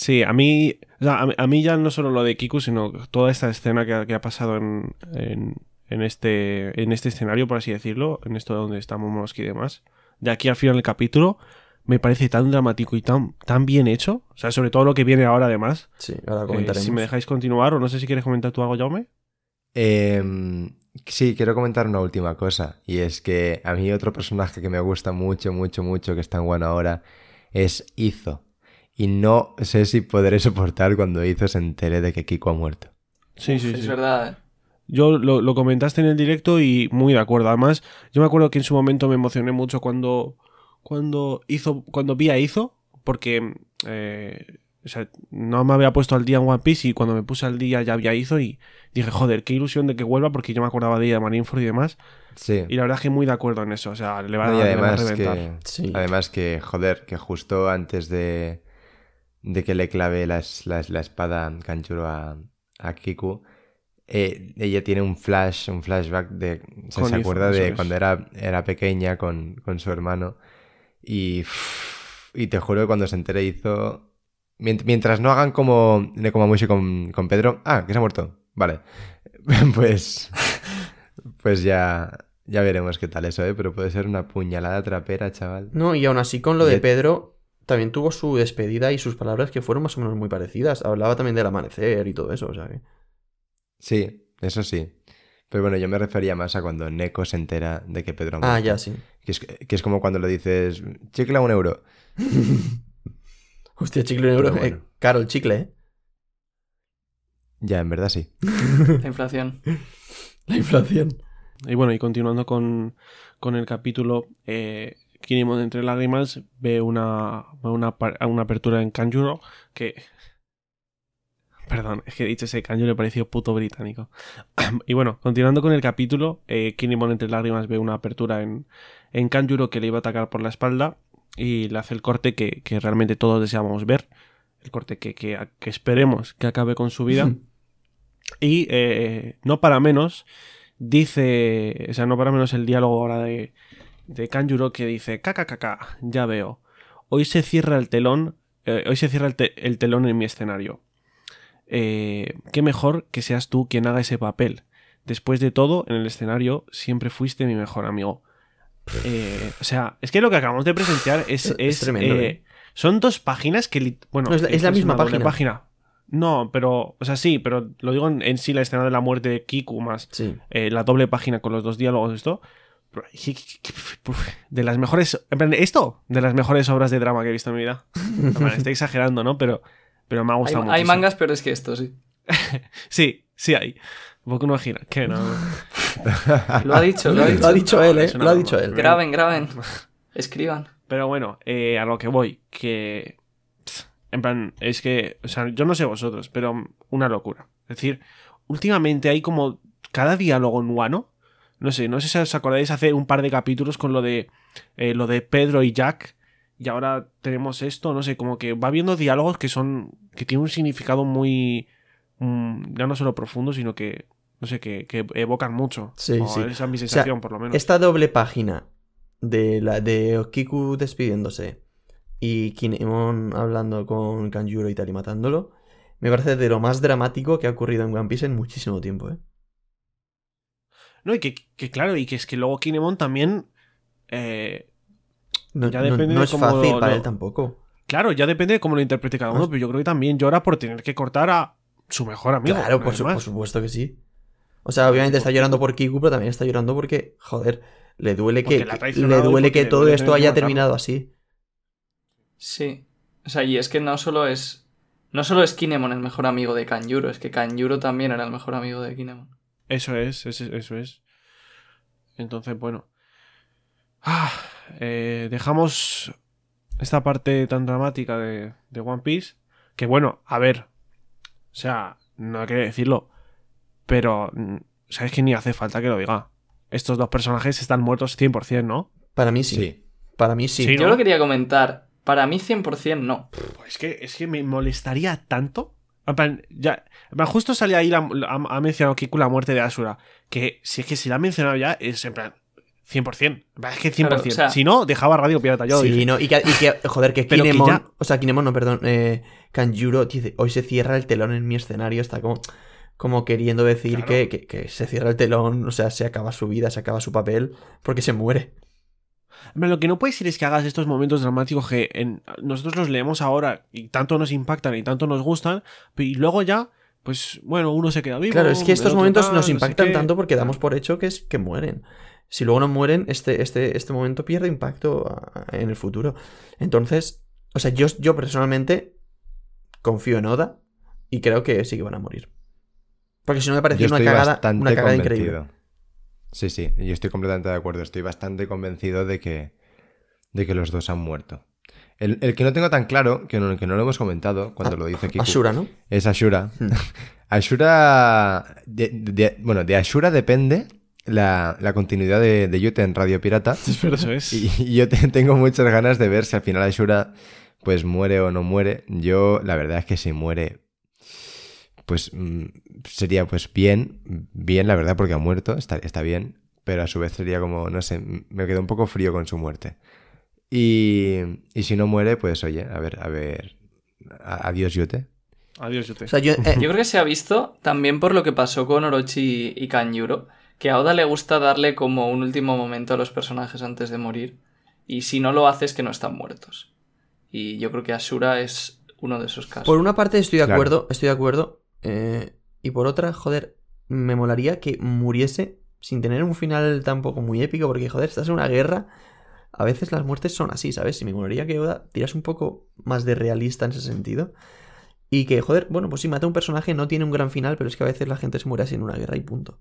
Sí, a mí, o sea, a, mí- a mí ya no solo lo de Kiku, sino toda esta escena que ha, que ha pasado en, en, en este, en este escenario, por así decirlo, en esto donde estamos Momonosuke y demás, de aquí al final del capítulo, me parece tan dramático y tan, tan bien hecho. O sea, sobre todo lo que viene ahora además. Sí, ahora Eh, comentaremos. si me dejáis continuar, o no sé si quieres comentar tú algo, Jaume. Em, sí, quiero comentar una última cosa. Y es que a mí otro personaje que me gusta mucho, mucho, mucho, que es tan bueno ahora, es Izo. Y no sé si podré soportar cuando Izo se entere de que Kiko ha muerto. Sí, Uf, sí, es sí. verdad, ¿eh? Yo lo, lo comentaste en el directo y muy de acuerdo. Además, yo me acuerdo que en su momento me emocioné mucho cuando, cuando hizo, cuando vi a Izo, porque eh, o sea, no me había puesto al día en One Piece y cuando me puse al día ya había Izo y dije, joder, qué ilusión de que vuelva porque yo me acordaba de ella de Marineford y demás. Sí. Y la verdad es que muy de acuerdo en eso. O sea, le va, No, y le va a además reventar. que, Sí. además que, joder, que justo antes de, de que le clave la, la, la espada Kanjuro a, a Kiku, eh, ella tiene un flash, un flashback de... se acuerda de cuando era, era pequeña con, con su hermano. Y, y te juro que cuando se entere Izo... mient- Mientras no hagan como Nekomamushi con, con Pedro... Ah, que se ha muerto. Vale. (laughs) pues... Pues ya... Ya veremos qué tal eso, ¿eh? Pero puede ser una puñalada trapera, chaval. No, y aún así con lo de Pedro, también tuvo su despedida y sus palabras que fueron más o menos muy parecidas. Hablaba también del amanecer y todo eso, o sea que... Sí, eso sí. Pero bueno, yo me refería más a cuando Neko se entera de que Pedro ha Ah, ya, sí. Que es, que es como cuando le dices, chicle a un euro. (laughs) Hostia, chicle un euro. Bueno. eh, caro el chicle, ¿eh? Ya, en verdad sí. La inflación. (laughs) La inflación. Y bueno, y continuando con, con el capítulo, eh, Kinemon entre lágrimas ve una, ve una, una apertura en Kanjuro que... Perdón, es que he dicho ese Kanjuro le pareció puto británico. (clears throat) y bueno, continuando con el capítulo, eh, Kinemon entre lágrimas ve una apertura en, en Kanjuro que le iba a atacar por la espalda y le hace el corte que, que realmente todos deseábamos ver. El corte que, que, que esperemos que acabe con su vida. (laughs) y eh, no para menos, dice, o sea, no para menos el diálogo ahora de, de Kanjuro que dice, caca, caca, ya veo. Hoy se cierra el telón, eh, hoy se cierra el, te- el telón en mi escenario. Eh, qué mejor que seas tú quien haga ese papel. Después de todo, en el escenario siempre fuiste mi mejor amigo. Eh, o sea, es que lo que acabamos de presenciar es... Es- tremendo. Son dos páginas que... Bueno, No, es la- es la una misma página. No, pero, o sea, sí, pero lo digo en, en sí la escena de la muerte de Kiku más Sí. eh, la doble página con los dos diálogos esto. Pero, De las mejores. En plan, esto, de las mejores obras de drama que he visto en mi vida. Estoy exagerando, ¿no? Pero, pero me ha gustado mucho. hay mangas peores que esto, sí. (laughs) Sí, sí hay. Boku no gira. Que no. Lo ha dicho, lo ha dicho. Lo ha dicho él, ¿eh? es Lo ha dicho él. Graben, graben. (laughs) Escriban. Pero bueno, eh, a lo que voy, que. En plan, es que. O sea, yo no sé vosotros, pero una locura. Es decir, últimamente hay como. Cada diálogo en Wano. No sé, no sé si os acordáis hace un par de capítulos con lo de. eh, lo de Pedro y Jack. Y ahora tenemos esto, no sé, como que va viendo diálogos que son. que tienen un significado muy. mm, ya no solo profundo, sino que. No sé, que, que evocan mucho. Sí. Esa es mi sea, sensación, por lo menos. Esta doble página de la de Kiku despidiéndose y Kinemon hablando con Kanjuro y tal y matándolo, me parece de lo más dramático que ha ocurrido en One Piece en muchísimo tiempo, ¿eh? No, y que, que claro, y que es que luego Kinemon también. eh, No, Ya no- depende no de es cómo fácil lo- para lo- él tampoco. claro, ya depende de cómo lo interprete cada uno, Pues- pero yo creo que también llora por tener que cortar a su mejor amigo. Claro, por, su- supuesto que sí. O sea, obviamente está llorando por Kiku, pero también está llorando porque, joder, le duele Porque que, le duele que todo duele esto haya terminado así. Sí. O sea, y es que no solo es. No solo es Kinemon el mejor amigo de Kanjuro, es que Kanjuro también era el mejor amigo de Kinemon. Eso es, es- eso es. Entonces, bueno. Ah, eh, dejamos esta parte tan dramática de, de One Piece. Que bueno, a ver. O sea, no hay que decirlo. Pero, mm, ¿sabes que ni hace falta que lo diga? Estos dos personajes están muertos 100%, ¿no? Para mí sí. Sí. Para mí sí. Sí, Yo ¿no? lo quería comentar. Para mí 100% no. Pues es que, es que me molestaría tanto. En plan, ya, en plan, justo salía ahí, la, la- ha mencionado Kiku la muerte de Asura. Que si es que si la ha mencionado ya, es en plan 100%. En plan, Es que 100%. Claro, o sea- si no, dejaba Radio Pirata. Yo Sí, dije. no, y que, y que, joder, (laughs) que Kinemon, ya- o sea, Kinemon, no, perdón, eh, Kanjuro dice, hoy se cierra el telón en mi escenario, está como, como queriendo decir Claro. que, que- que se cierra el telón, o sea, se acaba su vida, se acaba su papel, porque se muere. Lo que no puede ser es que hagas estos momentos dramáticos que en- nosotros los leemos ahora y tanto nos impactan y tanto nos gustan, y luego ya, pues bueno, uno se queda vivo. Claro, es que estos momentos tal, nos no sé impactan tanto porque damos por hecho que es que mueren. Si luego no mueren, este, este, este momento pierde impacto a- en el futuro. Entonces, o sea, yo, yo personalmente confío en Oda y creo que sí que van a morir. Porque si no me parece Yo una cagada, una cagada increíble. Sí, sí, yo estoy completamente de acuerdo. Estoy bastante convencido de que, de que los dos han muerto. El, el que no tengo tan claro, que no, que no lo hemos comentado cuando lo dice Kiku, Ashura, ¿no? es Ashura. Hmm. (laughs) Ashura. de- de- bueno, de Ashura depende la, la continuidad de, de Yute en Radio Pirata. Pero (laughs) eso es. Y, y yo te- tengo muchas ganas de ver si al final Ashura pues muere o no muere. Yo, la verdad es que si muere, pues mm, sería pues bien, bien la verdad porque ha muerto, está, está bien, pero a su vez sería como, no sé, me quedo un poco frío con su muerte. Y, y si no muere, pues oye, a ver, a ver, a- adiós Yute. Adiós, Yute. O sea, yo, eh, (laughs) Yo creo que se ha visto también por lo que pasó con Orochi y Kanjuro, que a Oda le gusta darle como un último momento a los personajes antes de morir, y si no lo hace es que no están muertos. Y yo creo que Ashura es uno de esos casos. por una parte estoy de Claro. acuerdo, estoy de acuerdo. Eh, y por otra, joder, me molaría que muriese sin tener un final tampoco muy épico, porque joder, estás en una guerra. A veces las muertes son así, ¿sabes? Y me molaría que Oda tiras un poco más de realista en ese sentido. Y que, joder, bueno, pues sí, mata a un personaje, no tiene un gran final, pero es que a veces la gente se muere así en una guerra y punto.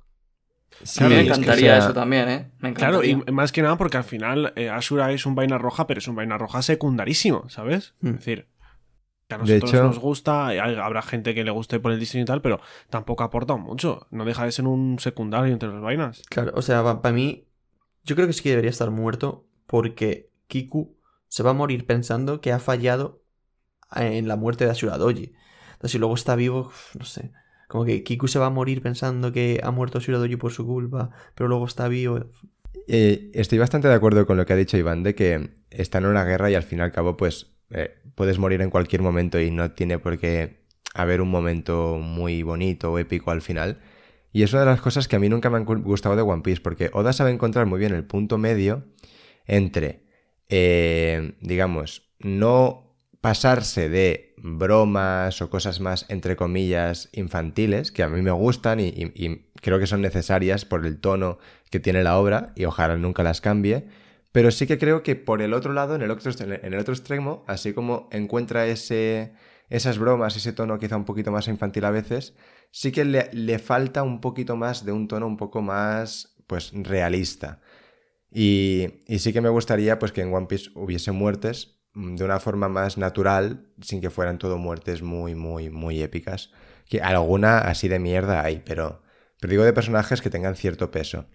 Sí, a mí me es que, o encantaría sea, eso también, ¿eh? Me Claro, y más que nada porque al final eh, Ashura es un vaina roja, pero es un vaina roja secundarísimo, ¿sabes? Hmm. Es decir, que a De nosotros hecho- nos gusta, hay- habrá gente que le guste por el diseño y tal, pero tampoco aporta mucho. No deja de ser un secundario entre las vainas. Claro, o sea, para mí, yo creo que sí que debería estar muerto porque Kiku se va a morir pensando que ha fallado en la muerte de Ashura Doji. Entonces, si luego está vivo, no sé. Como que Kiku se va a morir pensando que ha muerto Ashura Doji por su culpa, pero luego está vivo. Eh, estoy bastante de acuerdo con lo que ha dicho Iván de que están en una guerra y al fin y al cabo pues eh, puedes morir en cualquier momento y no tiene por qué haber un momento muy bonito o épico al final. Y es una de las cosas que a mí nunca me han gu- gustado de One Piece porque Oda sabe encontrar muy bien el punto medio entre, eh, digamos, no pasarse de bromas o cosas más, entre comillas, infantiles, que a mí me gustan y creo que son necesarias por el tono que tiene la obra y ojalá nunca las cambie. Pero sí que creo que por el otro lado, en el otro, extremo, así como encuentra ese, esas bromas, ese tono quizá un poquito más infantil a veces, sí que le, falta un poquito más de un tono un poco más, pues, realista. Y, y sí que me gustaría, pues, que en One Piece hubiese muertes mm, de una forma más natural, sin que fueran todo muertes muy, muy, muy épicas. Que alguna así de mierda hay, pero, pero digo de personajes que tengan cierto peso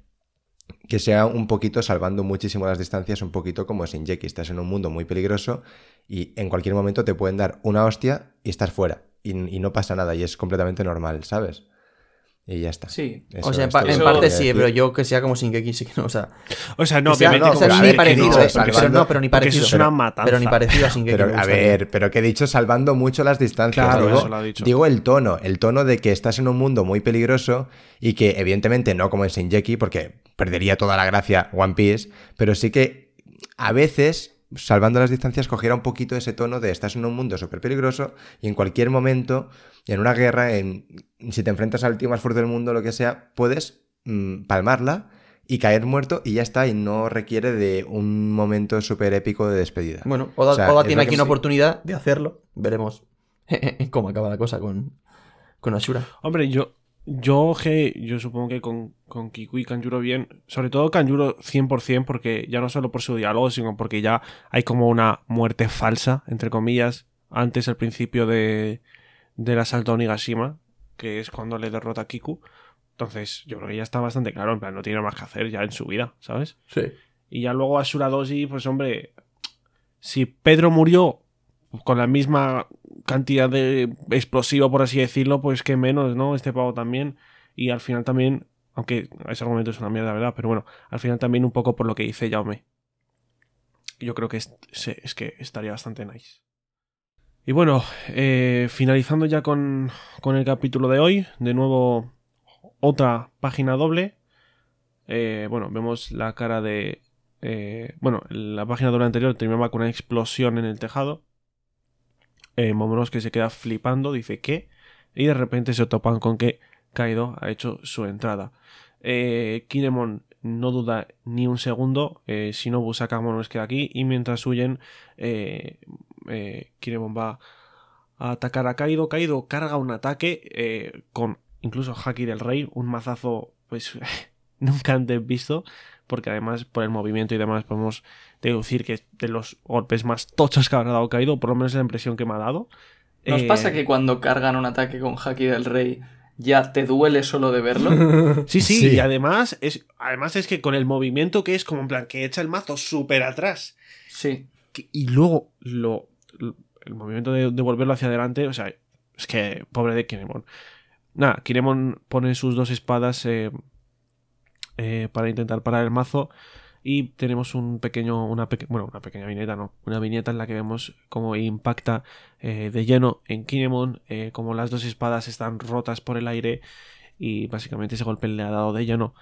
que sea un poquito salvando muchísimo las distancias, un poquito como Shinjeki. Estás en un mundo muy peligroso y en cualquier momento te pueden dar una hostia y estás fuera. Y, y no pasa nada y es completamente normal, ¿sabes? Y ya está. Sí. Eso o sea, en, es pa- parte sí, pero yo que sea como Shingeki sí que no, o sea... O sea, no, sea- obviamente. no, o sea, ni parecido, no, eh, salvando- pero no, pero ni parecido. es una matanza. Pero ni parecido a Shingeki. Pero a ver, pero que he dicho salvando mucho las distancias. Claro, digo, eso lo ha dicho. digo el tono, el tono de que estás en un mundo muy peligroso y que evidentemente no como en Shinjeki porque perdería toda la gracia One Piece, pero sí que a veces salvando las distancias cogiera un poquito ese tono de estás en un mundo súper peligroso y en cualquier momento, en una guerra, en, si te enfrentas al tío más fuerte del mundo, lo que sea, puedes mm, palmarla y caer muerto y ya está, y no requiere de un momento súper épico de despedida. Bueno, Oda, O sea, Oda es tiene aquí una sí. oportunidad de hacerlo. Veremos (laughs) cómo acaba la cosa con, con Ashura. Hombre, yo, yo, que yo supongo que con, con Kiku y Kanjuro bien, sobre todo Kanjuro 100%, porque ya no solo por su diálogo, sino porque ya hay como una muerte falsa, entre comillas, antes al principio de, del asalto a Onigashima, que es cuando le derrota a Kiku. Entonces, yo creo que ya está bastante claro, en plan, no tiene más que hacer ya en su vida, ¿sabes? Sí. Y ya luego Ashura Doji, pues hombre, si Pedro murió con la misma cantidad de explosivo, por así decirlo, pues que menos, ¿no? Este pavo también. Y al final también, aunque ese argumento es una mierda, ¿verdad? Pero bueno, al final también un poco por lo que dice Jaume. Yo creo que es, es que estaría bastante nice. Y bueno, eh, finalizando ya con, con el capítulo de hoy, de nuevo otra página doble. Eh, bueno, vemos la cara de... eh, bueno, la página doble anterior terminaba con una explosión en el tejado. Eh, Momonosuke se queda flipando, dice ¿qué? Y de repente se topan con que Kaido ha hecho su entrada. Eh, Kinemon no duda ni un segundo. Eh, Shinobu saca a Momonosuke de aquí y mientras huyen, eh, eh, Kinemon va a atacar a Kaido. Kaido carga un ataque eh, con incluso Haki del Rey, un mazazo pues (laughs) (laughs) nunca antes visto, porque además por el movimiento y demás podemos deducir que es de los golpes más tochos que habrá dado Kaido, por lo menos es la impresión que me ha dado. ¿Nos Eh, pasa que cuando cargan un ataque con Haki del Rey ya te duele solo de verlo? Sí, (laughs) sí, Sí. y además es, además es que con el movimiento que es como en plan que echa el mazo súper atrás Sí. que- y luego lo, lo- el movimiento de, de volverlo hacia adelante, o sea, es que pobre de Kinemon. Nada, Kinemon pone sus dos espadas eh, eh, para intentar parar el mazo y tenemos un pequeño, una bueno, una pequeña viñeta, no, una viñeta en la que vemos cómo impacta eh, de lleno en Kinemon, eh, como las dos espadas están rotas por el aire y básicamente ese golpe le ha dado de lleno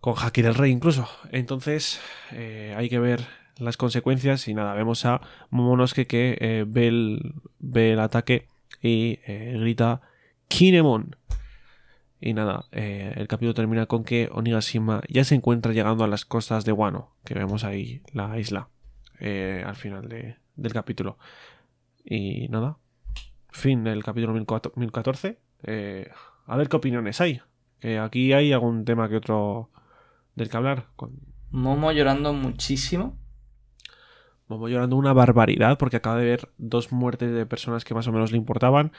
con Haki del Rey incluso. Entonces hay que ver las consecuencias y nada, vemos a Momonosuke que ve, el, ve el ataque y grita Kinemon. Y nada, eh, el capítulo termina con que Onigashima ya se encuentra llegando a las costas de Wano, que vemos ahí la isla eh, al final de- del capítulo. Y nada, fin del capítulo 1004 1014. Eh, a ver qué opiniones hay. Que aquí hay algún tema que otro del que hablar. Con Momo llorando muchísimo. Momo llorando una barbaridad porque acaba de ver dos muertes de personas que más o menos le importaban.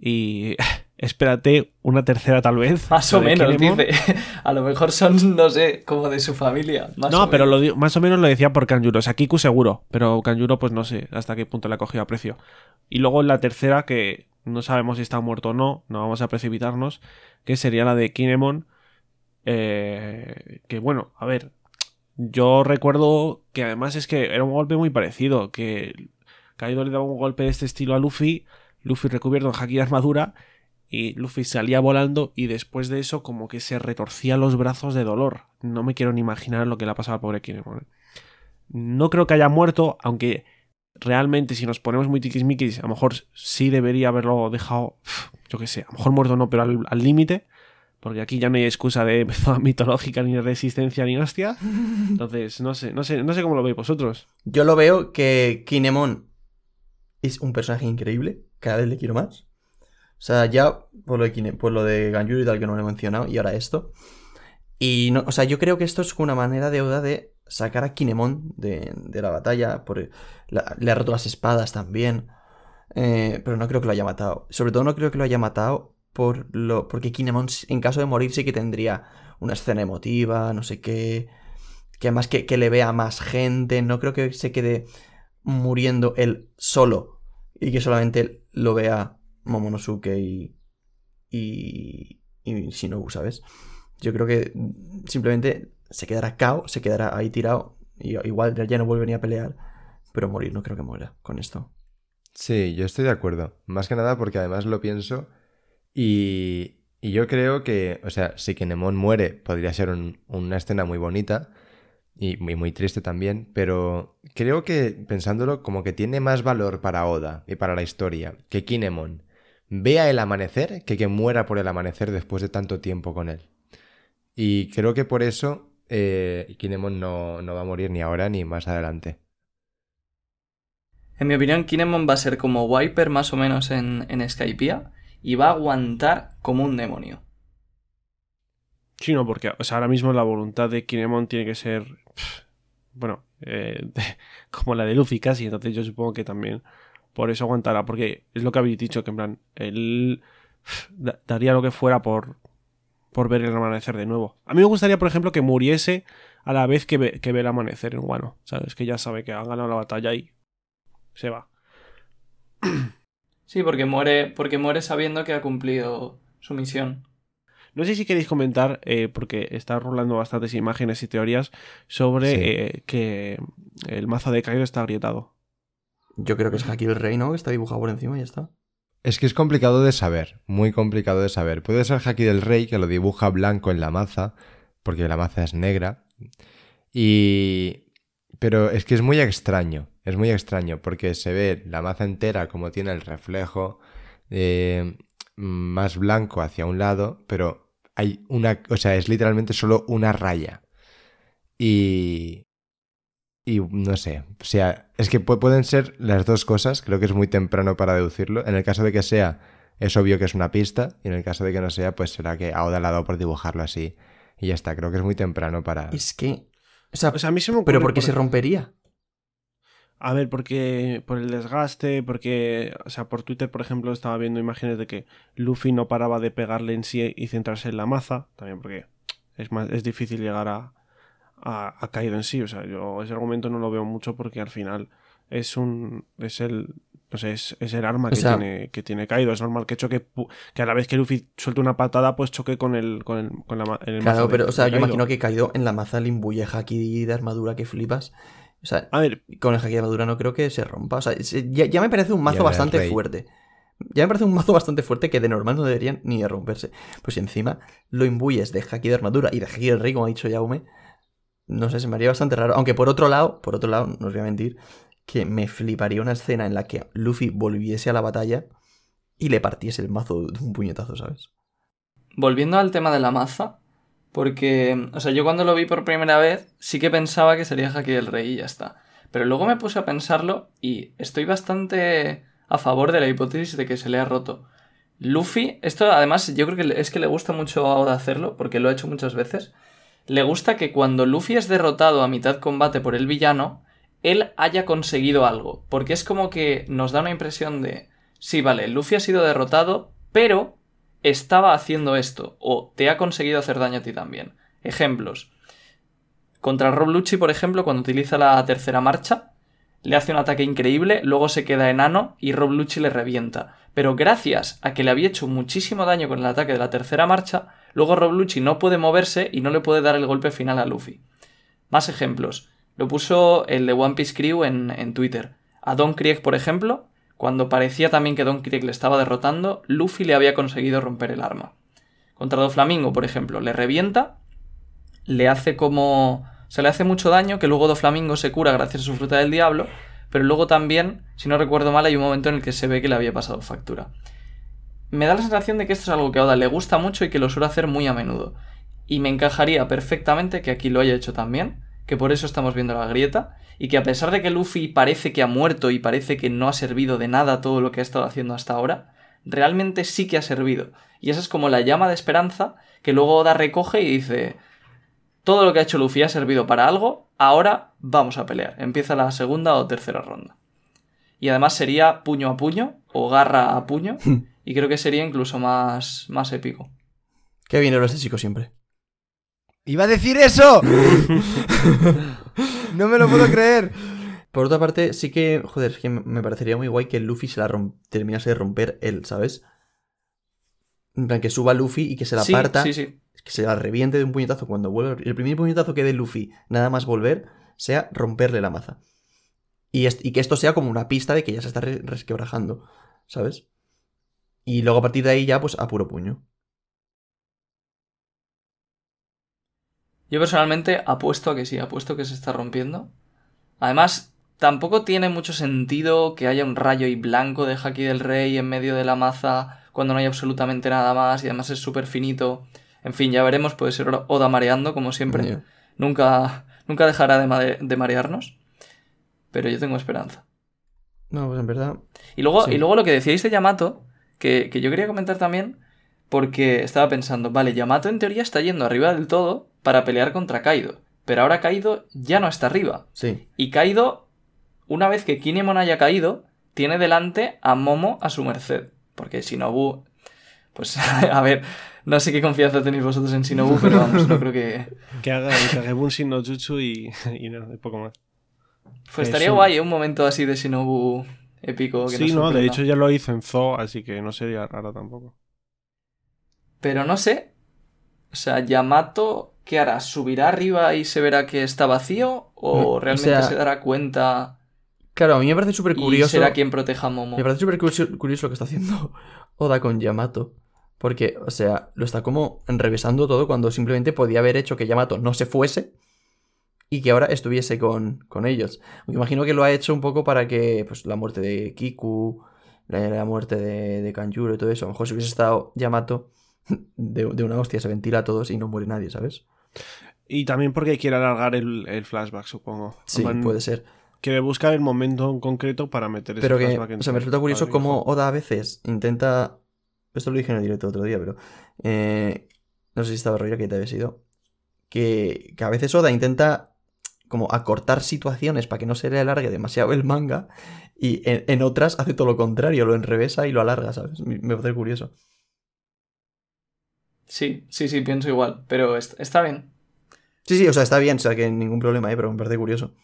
Y (laughs) espérate una tercera tal vez. Más o menos, dice. (laughs) A lo mejor son, no sé, como de su familia. Más No, o pero menos. lo di- más o menos lo decía por Kanjuro. O sea, Kiku seguro, pero Kanjuro pues no sé hasta qué punto le ha cogido aprecio. Y luego la tercera, que no sabemos si está muerto o no, no vamos a precipitarnos, que sería la de Kinemon. eh, que bueno, a ver, yo recuerdo que además es que era un golpe muy parecido, que Kaido le daba un golpe de este estilo a Luffy, Luffy recubierto en haki de armadura, y Luffy salía volando y después de eso como que se retorcía los brazos de dolor. No me quiero ni imaginar lo que le ha pasado al pobre Kinemon. ¿eh? No creo que haya muerto, aunque realmente, si nos ponemos muy tiquismiquis, a lo mejor sí debería haberlo dejado, yo qué sé, a lo mejor muerto no, pero al límite. Porque aquí ya no hay excusa de (laughs) mitológica, ni resistencia, ni hostia. Entonces, no sé, no sé, no sé cómo lo veis vosotros. Yo lo veo que Kinemon es un personaje increíble. Cada vez le quiero más. O sea, ya por lo de, por y tal que no lo he mencionado, y ahora esto. Y no, o sea, yo creo que esto es una manera de Oda de sacar a Kinemon de, de la batalla. Por, le ha roto las espadas también. Eh, pero no creo que lo haya matado. Sobre todo no creo que lo haya matado por lo, porque Kinemon, en caso de morir, sí que tendría una escena emotiva, no sé qué. Que además que, que le vea más gente. No creo que se quede muriendo él solo. Y que solamente lo vea Momonosuke y. y. y Shinobu, ¿sabes? Yo creo que simplemente se quedará cao, se quedará ahí tirado. Y igual ya no volvería a pelear. Pero morir no creo que muera con esto. Sí, yo estoy de acuerdo. Más que nada porque además lo pienso y, y yo creo que, o sea, si Kinemon muere podría ser un- una escena muy bonita y muy, muy triste también, pero creo que pensándolo como que tiene más valor para Oda y para la historia que Kinemon vea el amanecer que que muera por el amanecer después de tanto tiempo con él. Y creo que por eso eh, Kinemon no, no va a morir ni ahora ni más adelante. En mi opinión, Kinemon va a ser como Wiper más o menos en, en Skypiea y va a aguantar como un demonio. Sí, no, porque o sea, ahora mismo la voluntad de Kinemon tiene que ser. Bueno, eh, de- (laughs) como la de Luffy casi. Entonces yo supongo que también por eso aguantará. Porque es lo que habéis dicho, que en plan, él da- daría lo que fuera por, por ver el amanecer de nuevo. A mí me gustaría, por ejemplo, que muriese a la vez que ve, que ve el amanecer en Wano. ¿Sabes? Que ya sabe que han ganado la batalla y se va. Sí, porque muere, porque muere sabiendo que ha cumplido su misión. No sé si queréis comentar, eh, porque está rolando bastantes imágenes y teorías sobre Sí. eh, que el mazo de Kaido está agrietado. Yo creo que es Haki el Rey, ¿no? Que está dibujado por encima y ya está. Es que es complicado de saber, muy complicado de saber. Puede ser Haki del Rey, que lo dibuja blanco en la maza, porque la maza es negra. Y... Pero es que es muy extraño, es muy extraño, porque se ve la maza entera como tiene el reflejo eh, más blanco hacia un lado, pero hay una... O sea, es literalmente solo una raya. Y... Y no sé, o sea, es que pu- pueden ser las dos cosas, creo que es muy temprano para deducirlo. En el caso de que sea, es obvio que es una pista, y en el caso de que no sea, pues será que a Oda le ha dado por dibujarlo así. Y ya está, creo que es muy temprano para... Es que. O sea, O sea, a mí se me ocurre pero ¿por qué por- se rompería? A ver, porque por el desgaste, porque, o sea, por Twitter, por ejemplo, estaba viendo imágenes de que Luffy no paraba de pegarle en sí y centrarse en la maza, también porque es más es difícil llegar a, a, a Kaido en sí, o sea, yo ese argumento no lo veo mucho porque al final es un es el no sé, es, es el arma O que sea- tiene que tiene Kaido, es normal que choque que a la vez que Luffy suelte una patada, pues choque con el con el, con la, ma- en el mazo Claro, de- pero, o sea, yo imagino que Kaido en la maza le imbuye Haki de armadura que flipas. O sea, A ver, con el Haki de armadura no creo que se rompa. O sea, se- ya, ya me parece un mazo bastante rey. fuerte. Ya me parece un mazo bastante fuerte que de normal no deberían ni de romperse. Pues si encima lo imbuyes de Haki de armadura y de Haki del Rey, como ha dicho Yaume, no sé, se me haría bastante raro. Aunque por otro lado, por otro lado, no os voy a mentir, que me fliparía una escena en la que Luffy volviese a la batalla y le partiese el mazo de un puñetazo, ¿sabes? Volviendo al tema de la maza, porque, o sea, yo cuando lo vi por primera vez sí que pensaba que sería Haki del Rey y ya está. Pero luego me puse a pensarlo y estoy bastante a favor de la hipótesis de que se le ha roto. Luffy, esto además yo creo que es que le gusta mucho a Oda hacerlo, porque lo ha hecho muchas veces. Le gusta que cuando Luffy es derrotado a mitad combate por el villano, él haya conseguido algo. Porque es como que nos da una impresión de, sí, vale, Luffy ha sido derrotado, pero estaba haciendo esto, o te ha conseguido hacer daño a ti también. Ejemplos. Contra Rob Lucci, por ejemplo, cuando utiliza la tercera marcha, le hace un ataque increíble, luego se queda enano y Rob Lucci le revienta. Pero gracias a que le había hecho muchísimo daño con el ataque de la tercera marcha, luego Rob Lucci no puede moverse y no le puede dar el golpe final a Luffy. Más ejemplos. Lo puso el de One Piece Crew en, en Twitter. A Don Krieg, por ejemplo, cuando parecía también que Don Krieg le estaba derrotando, Luffy le había conseguido romper el arma. Contra Doflamingo, por ejemplo, le revienta, le hace como... se le hace mucho daño, que luego Doflamingo se cura gracias a su fruta del diablo, pero luego también, si no recuerdo mal, hay un momento en el que se ve que le había pasado factura. Me da la sensación de que esto es algo que a Oda le gusta mucho y que lo suele hacer muy a menudo. Y me encajaría perfectamente que aquí lo haya hecho también, que por eso estamos viendo la grieta, y que a pesar de que Luffy parece que ha muerto y parece que no ha servido de nada todo lo que ha estado haciendo hasta ahora, realmente sí que ha servido. Y esa es como la llama de esperanza que luego Oda recoge y dice, todo lo que ha hecho Luffy ha servido para algo, ahora vamos a pelear. Empieza la segunda o tercera ronda. Y además sería puño a puño o garra a puño, y creo que sería incluso más, más épico. Qué bien lo este chico siempre. ¡Iba a decir eso! (laughs) no me lo puedo creer. Por otra parte, sí que, joder, es que me parecería muy guay que Luffy se la terminase de romper él, ¿sabes? En plan, que suba Luffy y que se la sí, parta, sí, sí. Que se la reviente de un puñetazo cuando vuelva. El primer puñetazo que dé Luffy, nada más volver, sea romperle la maza. Y, que esto sea como una pista de que ya se está re- resquebrajando, ¿sabes? Y luego a partir de ahí ya, pues a puro puño. Yo personalmente apuesto a que sí, apuesto que se está rompiendo. Además, tampoco tiene mucho sentido que haya un rayo y blanco de Haki del Rey en medio de la maza cuando no hay absolutamente nada más y además es súper finito. En fin, ya veremos, puede ser Oda mareando, como siempre. Nunca, nunca dejará de, mare- de marearnos. Pero yo tengo esperanza. No, pues en verdad. Y luego, Sí. y luego lo que decíais de Yamato, que, que yo quería comentar también, porque estaba pensando, vale, Yamato en teoría está yendo arriba del todo para pelear contra Kaido. Pero ahora Kaido ya no está arriba. Sí. Y Kaido, una vez que Kinemon haya caído, tiene delante a Momo a su merced. Porque Shinobu. Pues, (laughs) a ver, no sé qué confianza tenéis vosotros en Shinobu, pero vamos, no creo que. (laughs) Que haga el Kagebunshi no Jutsu y, y no, y poco más. Pues Es estaría guay, ¿eh? un momento así de Shinobu épico. Que Sí, no, de hecho ya lo hizo en Zoo, así que no sería raro tampoco. Pero no sé. O sea, Yamato, ¿qué hará? ¿Subirá arriba y se verá que está vacío? ¿O Mm, o realmente sea, se dará cuenta Claro, a mí me parece súper y curioso. será quien proteja a Momo? Me parece súper curioso, curioso lo que está haciendo (laughs) Oda con Yamato. Porque, o sea, lo está como enrevesando todo cuando simplemente podía haber hecho que Yamato no se fuese y que ahora estuviese con, con ellos. Me imagino que lo ha hecho un poco para que pues, la muerte de Kiku, la, la muerte de, de Kanjuro y todo eso, a lo mejor si hubiese estado Yamato, de, de una hostia se ventila a todos y no muere nadie, ¿sabes? Y también porque quiere alargar el, el flashback, supongo. Sí, puede ser. Quiere buscar el momento en concreto para meter ese Pero que, flashback en o sea, me resulta curioso cómo. Oda a veces intenta. Esto lo dije en el directo otro día, pero. eh, no sé si estaba rollo que te había sido. Que, que a veces Oda intenta como acortar situaciones para que no se le alargue demasiado el manga. Y en, en otras hace todo lo contrario, lo enrevesa y lo alarga, ¿sabes? Me parece curioso. Sí, sí, sí, pienso igual. Pero est- está bien. Sí, sí, o sea, está bien, o sea, que ningún problema, ¿eh? pero me parece curioso.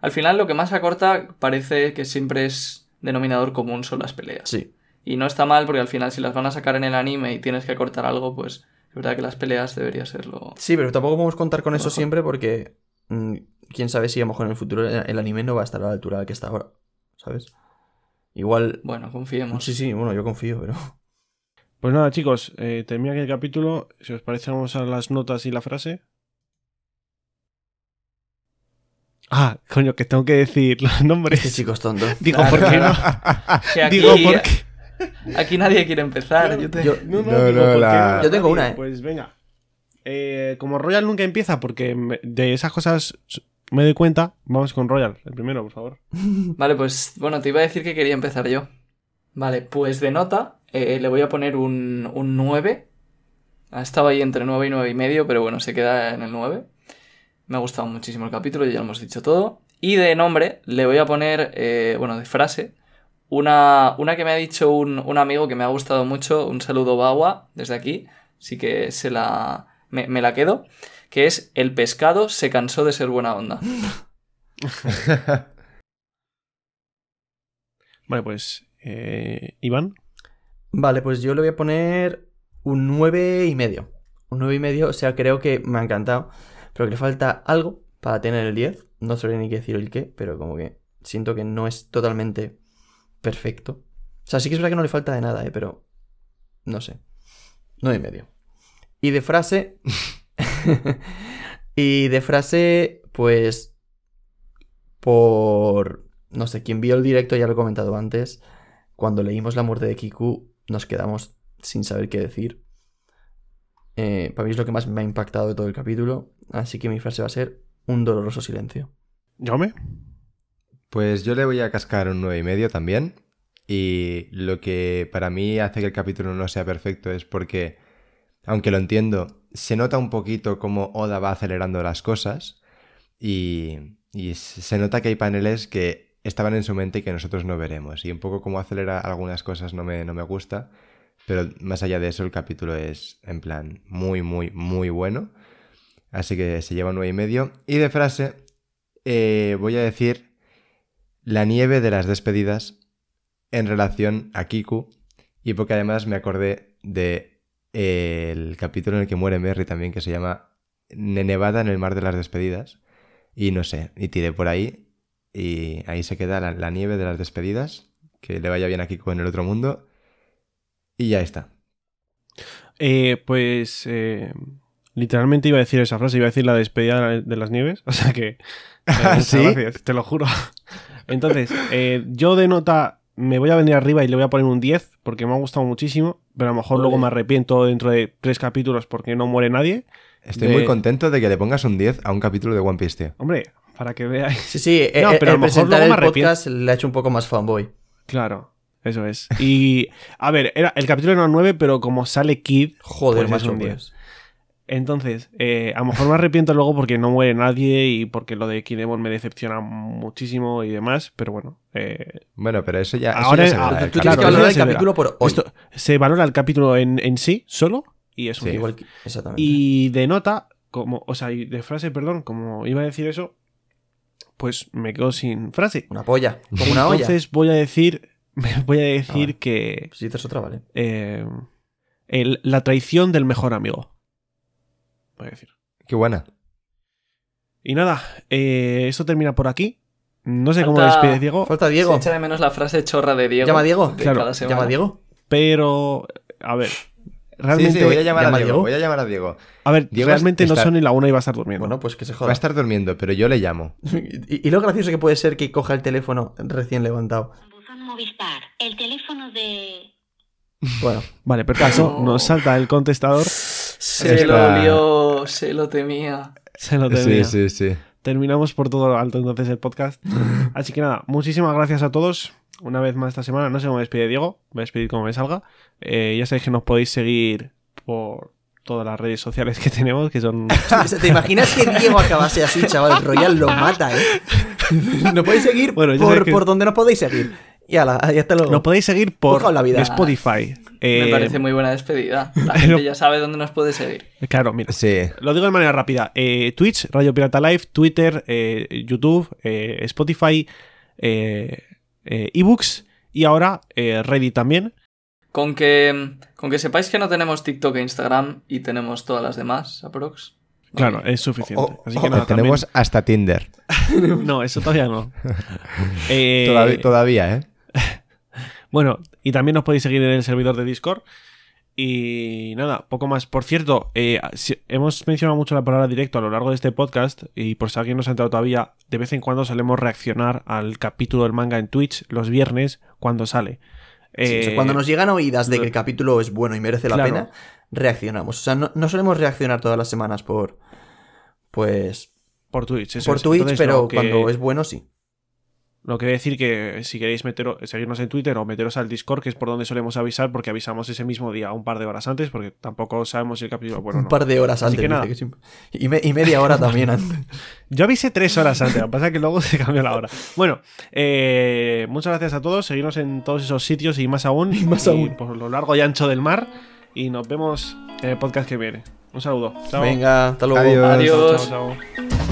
Al final, lo que más acorta parece que siempre es denominador común son las peleas. Sí. Y no está mal porque al final, si las van a sacar en el anime y tienes que acortar algo, pues es verdad que las peleas debería serlo. Sí, pero tampoco podemos contar con eso siempre porque. mm, quién sabe si a lo mejor en el futuro el anime no va a estar a la altura que está ahora. ¿Sabes? Igual. Bueno, confiemos. Sí, sí, bueno, yo confío, pero. (laughs) Pues nada, chicos, eh, termina aquí el capítulo. Si os parece, vamos a las notas y la frase. Ah, coño, que tengo que decir los nombres. Este chico es tonto. Digo, Claro, ¿por qué no? (laughs) Digo, ¿por qué? (laughs) aquí nadie quiere empezar. yo te- Yo- No, no, No, digo, no, ¿por qué la- no? Yo tengo una, ¿eh? Pues venga. Eh, como Royal nunca empieza, porque me- de esas cosas me doy cuenta, vamos con Royal, el primero, por favor. (laughs) Vale, pues bueno, te iba a decir que quería empezar yo. Vale, pues de nota eh, le voy a poner un, un 9. Ah, Estaba ahí entre 9 y 9 y medio, pero bueno, se queda en el 9. Me ha gustado muchísimo el capítulo, ya lo hemos dicho todo. Y de nombre le voy a poner, eh, bueno, de frase, una, una que me ha dicho un, un amigo que me ha gustado mucho. Un saludo, Bawa, desde aquí. Así que se la, me, me la quedo. Que es, el pescado se cansó de ser buena onda. (laughs) Vale, pues. eh, Iván. Vale, pues yo le voy a poner un 9 y medio. Un 9 y medio, o sea, creo que me ha encantado. Pero que le falta algo para tener el 10. No sabría ni qué decir el qué, pero como que siento que no es totalmente perfecto. O sea, sí que es verdad que no le falta de nada, ¿eh? Pero no sé. 9 y medio. Y de frase... (laughs) y de frase, pues... por... No sé, quien vio el directo ya lo he comentado antes. Cuando leímos la muerte de Kiku nos quedamos sin saber qué decir. Eh, para mí es lo que más me ha impactado de todo el capítulo. Así que mi frase va a ser un doloroso silencio. ¿Jaume? Pues yo le voy a cascar un 9,5 y medio también. Y lo que para mí hace que el capítulo no sea perfecto es porque, aunque lo entiendo, se nota un poquito cómo Oda va acelerando las cosas. Y, se nota que hay paneles que estaban en su mente y que nosotros no veremos. Y un poco cómo acelera algunas cosas no me, no me gusta. Pero más allá de eso, el capítulo es en plan muy, muy, muy bueno. Así que se lleva un 9,5 y medio. Y de frase, eh, voy a decir la nieve de las despedidas en relación a Kiku. Y porque además me acordé de eh, el capítulo en el que muere Merry también, que se llama Nevada en el mar de las despedidas. Y no sé, y tiré por ahí. Y ahí se queda la, la nieve de las despedidas. Que le vaya bien a Kiku en el otro mundo. Y ya está. Eh, pues eh, literalmente iba a decir esa frase, iba a decir la despedida de las nieves, (laughs) o sea que... eh, (laughs) ¿Sí? gracias, te lo juro. Entonces, eh, yo de nota me voy a venir arriba y le voy a poner un 10 porque me ha gustado muchísimo, pero a lo mejor luego me arrepiento dentro de tres capítulos porque no muere nadie. Estoy De- muy contento de que le pongas un 10 a un capítulo de One Piece, tío. Hombre, para que veáis. Sí, sí, No, eh, pero a el lo mejor presentar luego me el arrepiento. podcast le ha hecho un poco más fanboy. Claro, eso es. Y, a ver, era, el capítulo era un 9, pero como sale Kid, Joder, Pues es un 10. pues. Entonces, eh, a lo mejor me arrepiento luego porque no muere nadie y porque lo de Kinemon me decepciona muchísimo y demás, pero bueno. eh, Bueno, pero eso ya, eso Ahora- ya se verá ah, del Tú Claro, tienes que eso valorar ya el capítulo por hoy. esto se valora el capítulo en, en sí, solo, y es un Sí. 10. Igual que- exactamente. Y de nota, como, o sea, y de frase, perdón, como iba a decir eso, pues me quedo sin frase. Una polla. Como una olla. Entonces voy a decir, (laughs) voy a decir vale. que Si dices otra, vale. eh, el- la traición del mejor amigo. Voy a decir. Qué buena. Y nada, eh, esto termina por aquí. No sé cómo despides, Diego, Falta Se Diego. echa de menos la frase chorra de Diego. Llama a Diego. de Claro, cada semana. Llama a Diego. pero a ver, realmente, sí, voy a llamar a ¿llama Diego. Diego? Voy a llamar a Diego. a ver, Diego realmente no está- son ni la una y va a estar durmiendo. Bueno, pues que se Va a joda. estar durmiendo, pero yo le llamo. (laughs) Y, y lo gracioso que puede ser que coja el teléfono recién levantado. Buzón Movistar, el teléfono de... Bueno, Vale, perfecto. No. Nos salta el contestador. (laughs) Se Está- lo olió, se lo temía. Se lo Sí, tenía. sí, sí. Terminamos por todo lo alto entonces el podcast. (laughs) Así que nada, muchísimas gracias a todos. Una vez más esta semana. No sé cómo me despide Diego. Voy a despedir como me salga. Eh, ya sabéis que nos podéis seguir por todas las redes sociales que (laughs) tenemos, que son... (laughs) ¿te imaginas que Diego acabase así, chaval? Royal lo mata, ¿eh? Nos podéis seguir Bueno, por, que- por donde nos podéis seguir. Y ala, ya hasta luego. Nos podéis seguir por la vida. Spotify. Me Eh, parece muy buena despedida. La (laughs) gente ya sabe dónde nos puede seguir. Claro, mira. Sí. Lo digo de manera rápida. Eh, Twitch, Radio Pirata Live, Twitter, eh, YouTube, eh, Spotify, eh, eh, ebooks y ahora eh, Reddit también. Con que, con que sepáis que no tenemos TikTok e Instagram y tenemos todas las demás, aprox. Claro, es suficiente. Oh, Así que oh, nada, Tenemos hasta Tinder. (laughs) No, eso todavía no. (laughs) Eh, Todavía, todavía, ¿eh? (laughs) Bueno, y también nos podéis seguir en el servidor de Discord. Y nada, poco más. Por cierto, eh, si- hemos mencionado mucho la palabra directo a lo largo de este podcast. Y por si alguien no se ha enterado todavía, de vez en cuando solemos reaccionar al capítulo del manga en Twitch los viernes cuando sale. Sí, o sea, Eh, cuando nos llegan oídas de que el capítulo es bueno y merece la Claro. pena, reaccionamos. O sea, no, no solemos reaccionar todas las semanas por. Pues. Por Twitch, eso por es. Twitch, Entonces, pero que- cuando es bueno, sí. Lo que decir que si queréis meteros, seguirnos en Twitter o meteros al Discord, que es por donde solemos avisar, porque avisamos ese mismo día, un par de horas antes, porque tampoco sabemos si el capítulo bueno un no. par de horas Así antes. que nada. y, me- y media hora también antes. (laughs) Yo avisé tres horas antes, lo que pasa es que luego se cambió la hora. Bueno, eh, muchas gracias a todos, seguidnos en todos esos sitios y más aún, (laughs) Y más aún. por lo largo y ancho del mar, y nos vemos en el podcast que viene. Un saludo. Chao. Venga, hasta luego. Adiós. Adiós. Chao, chao.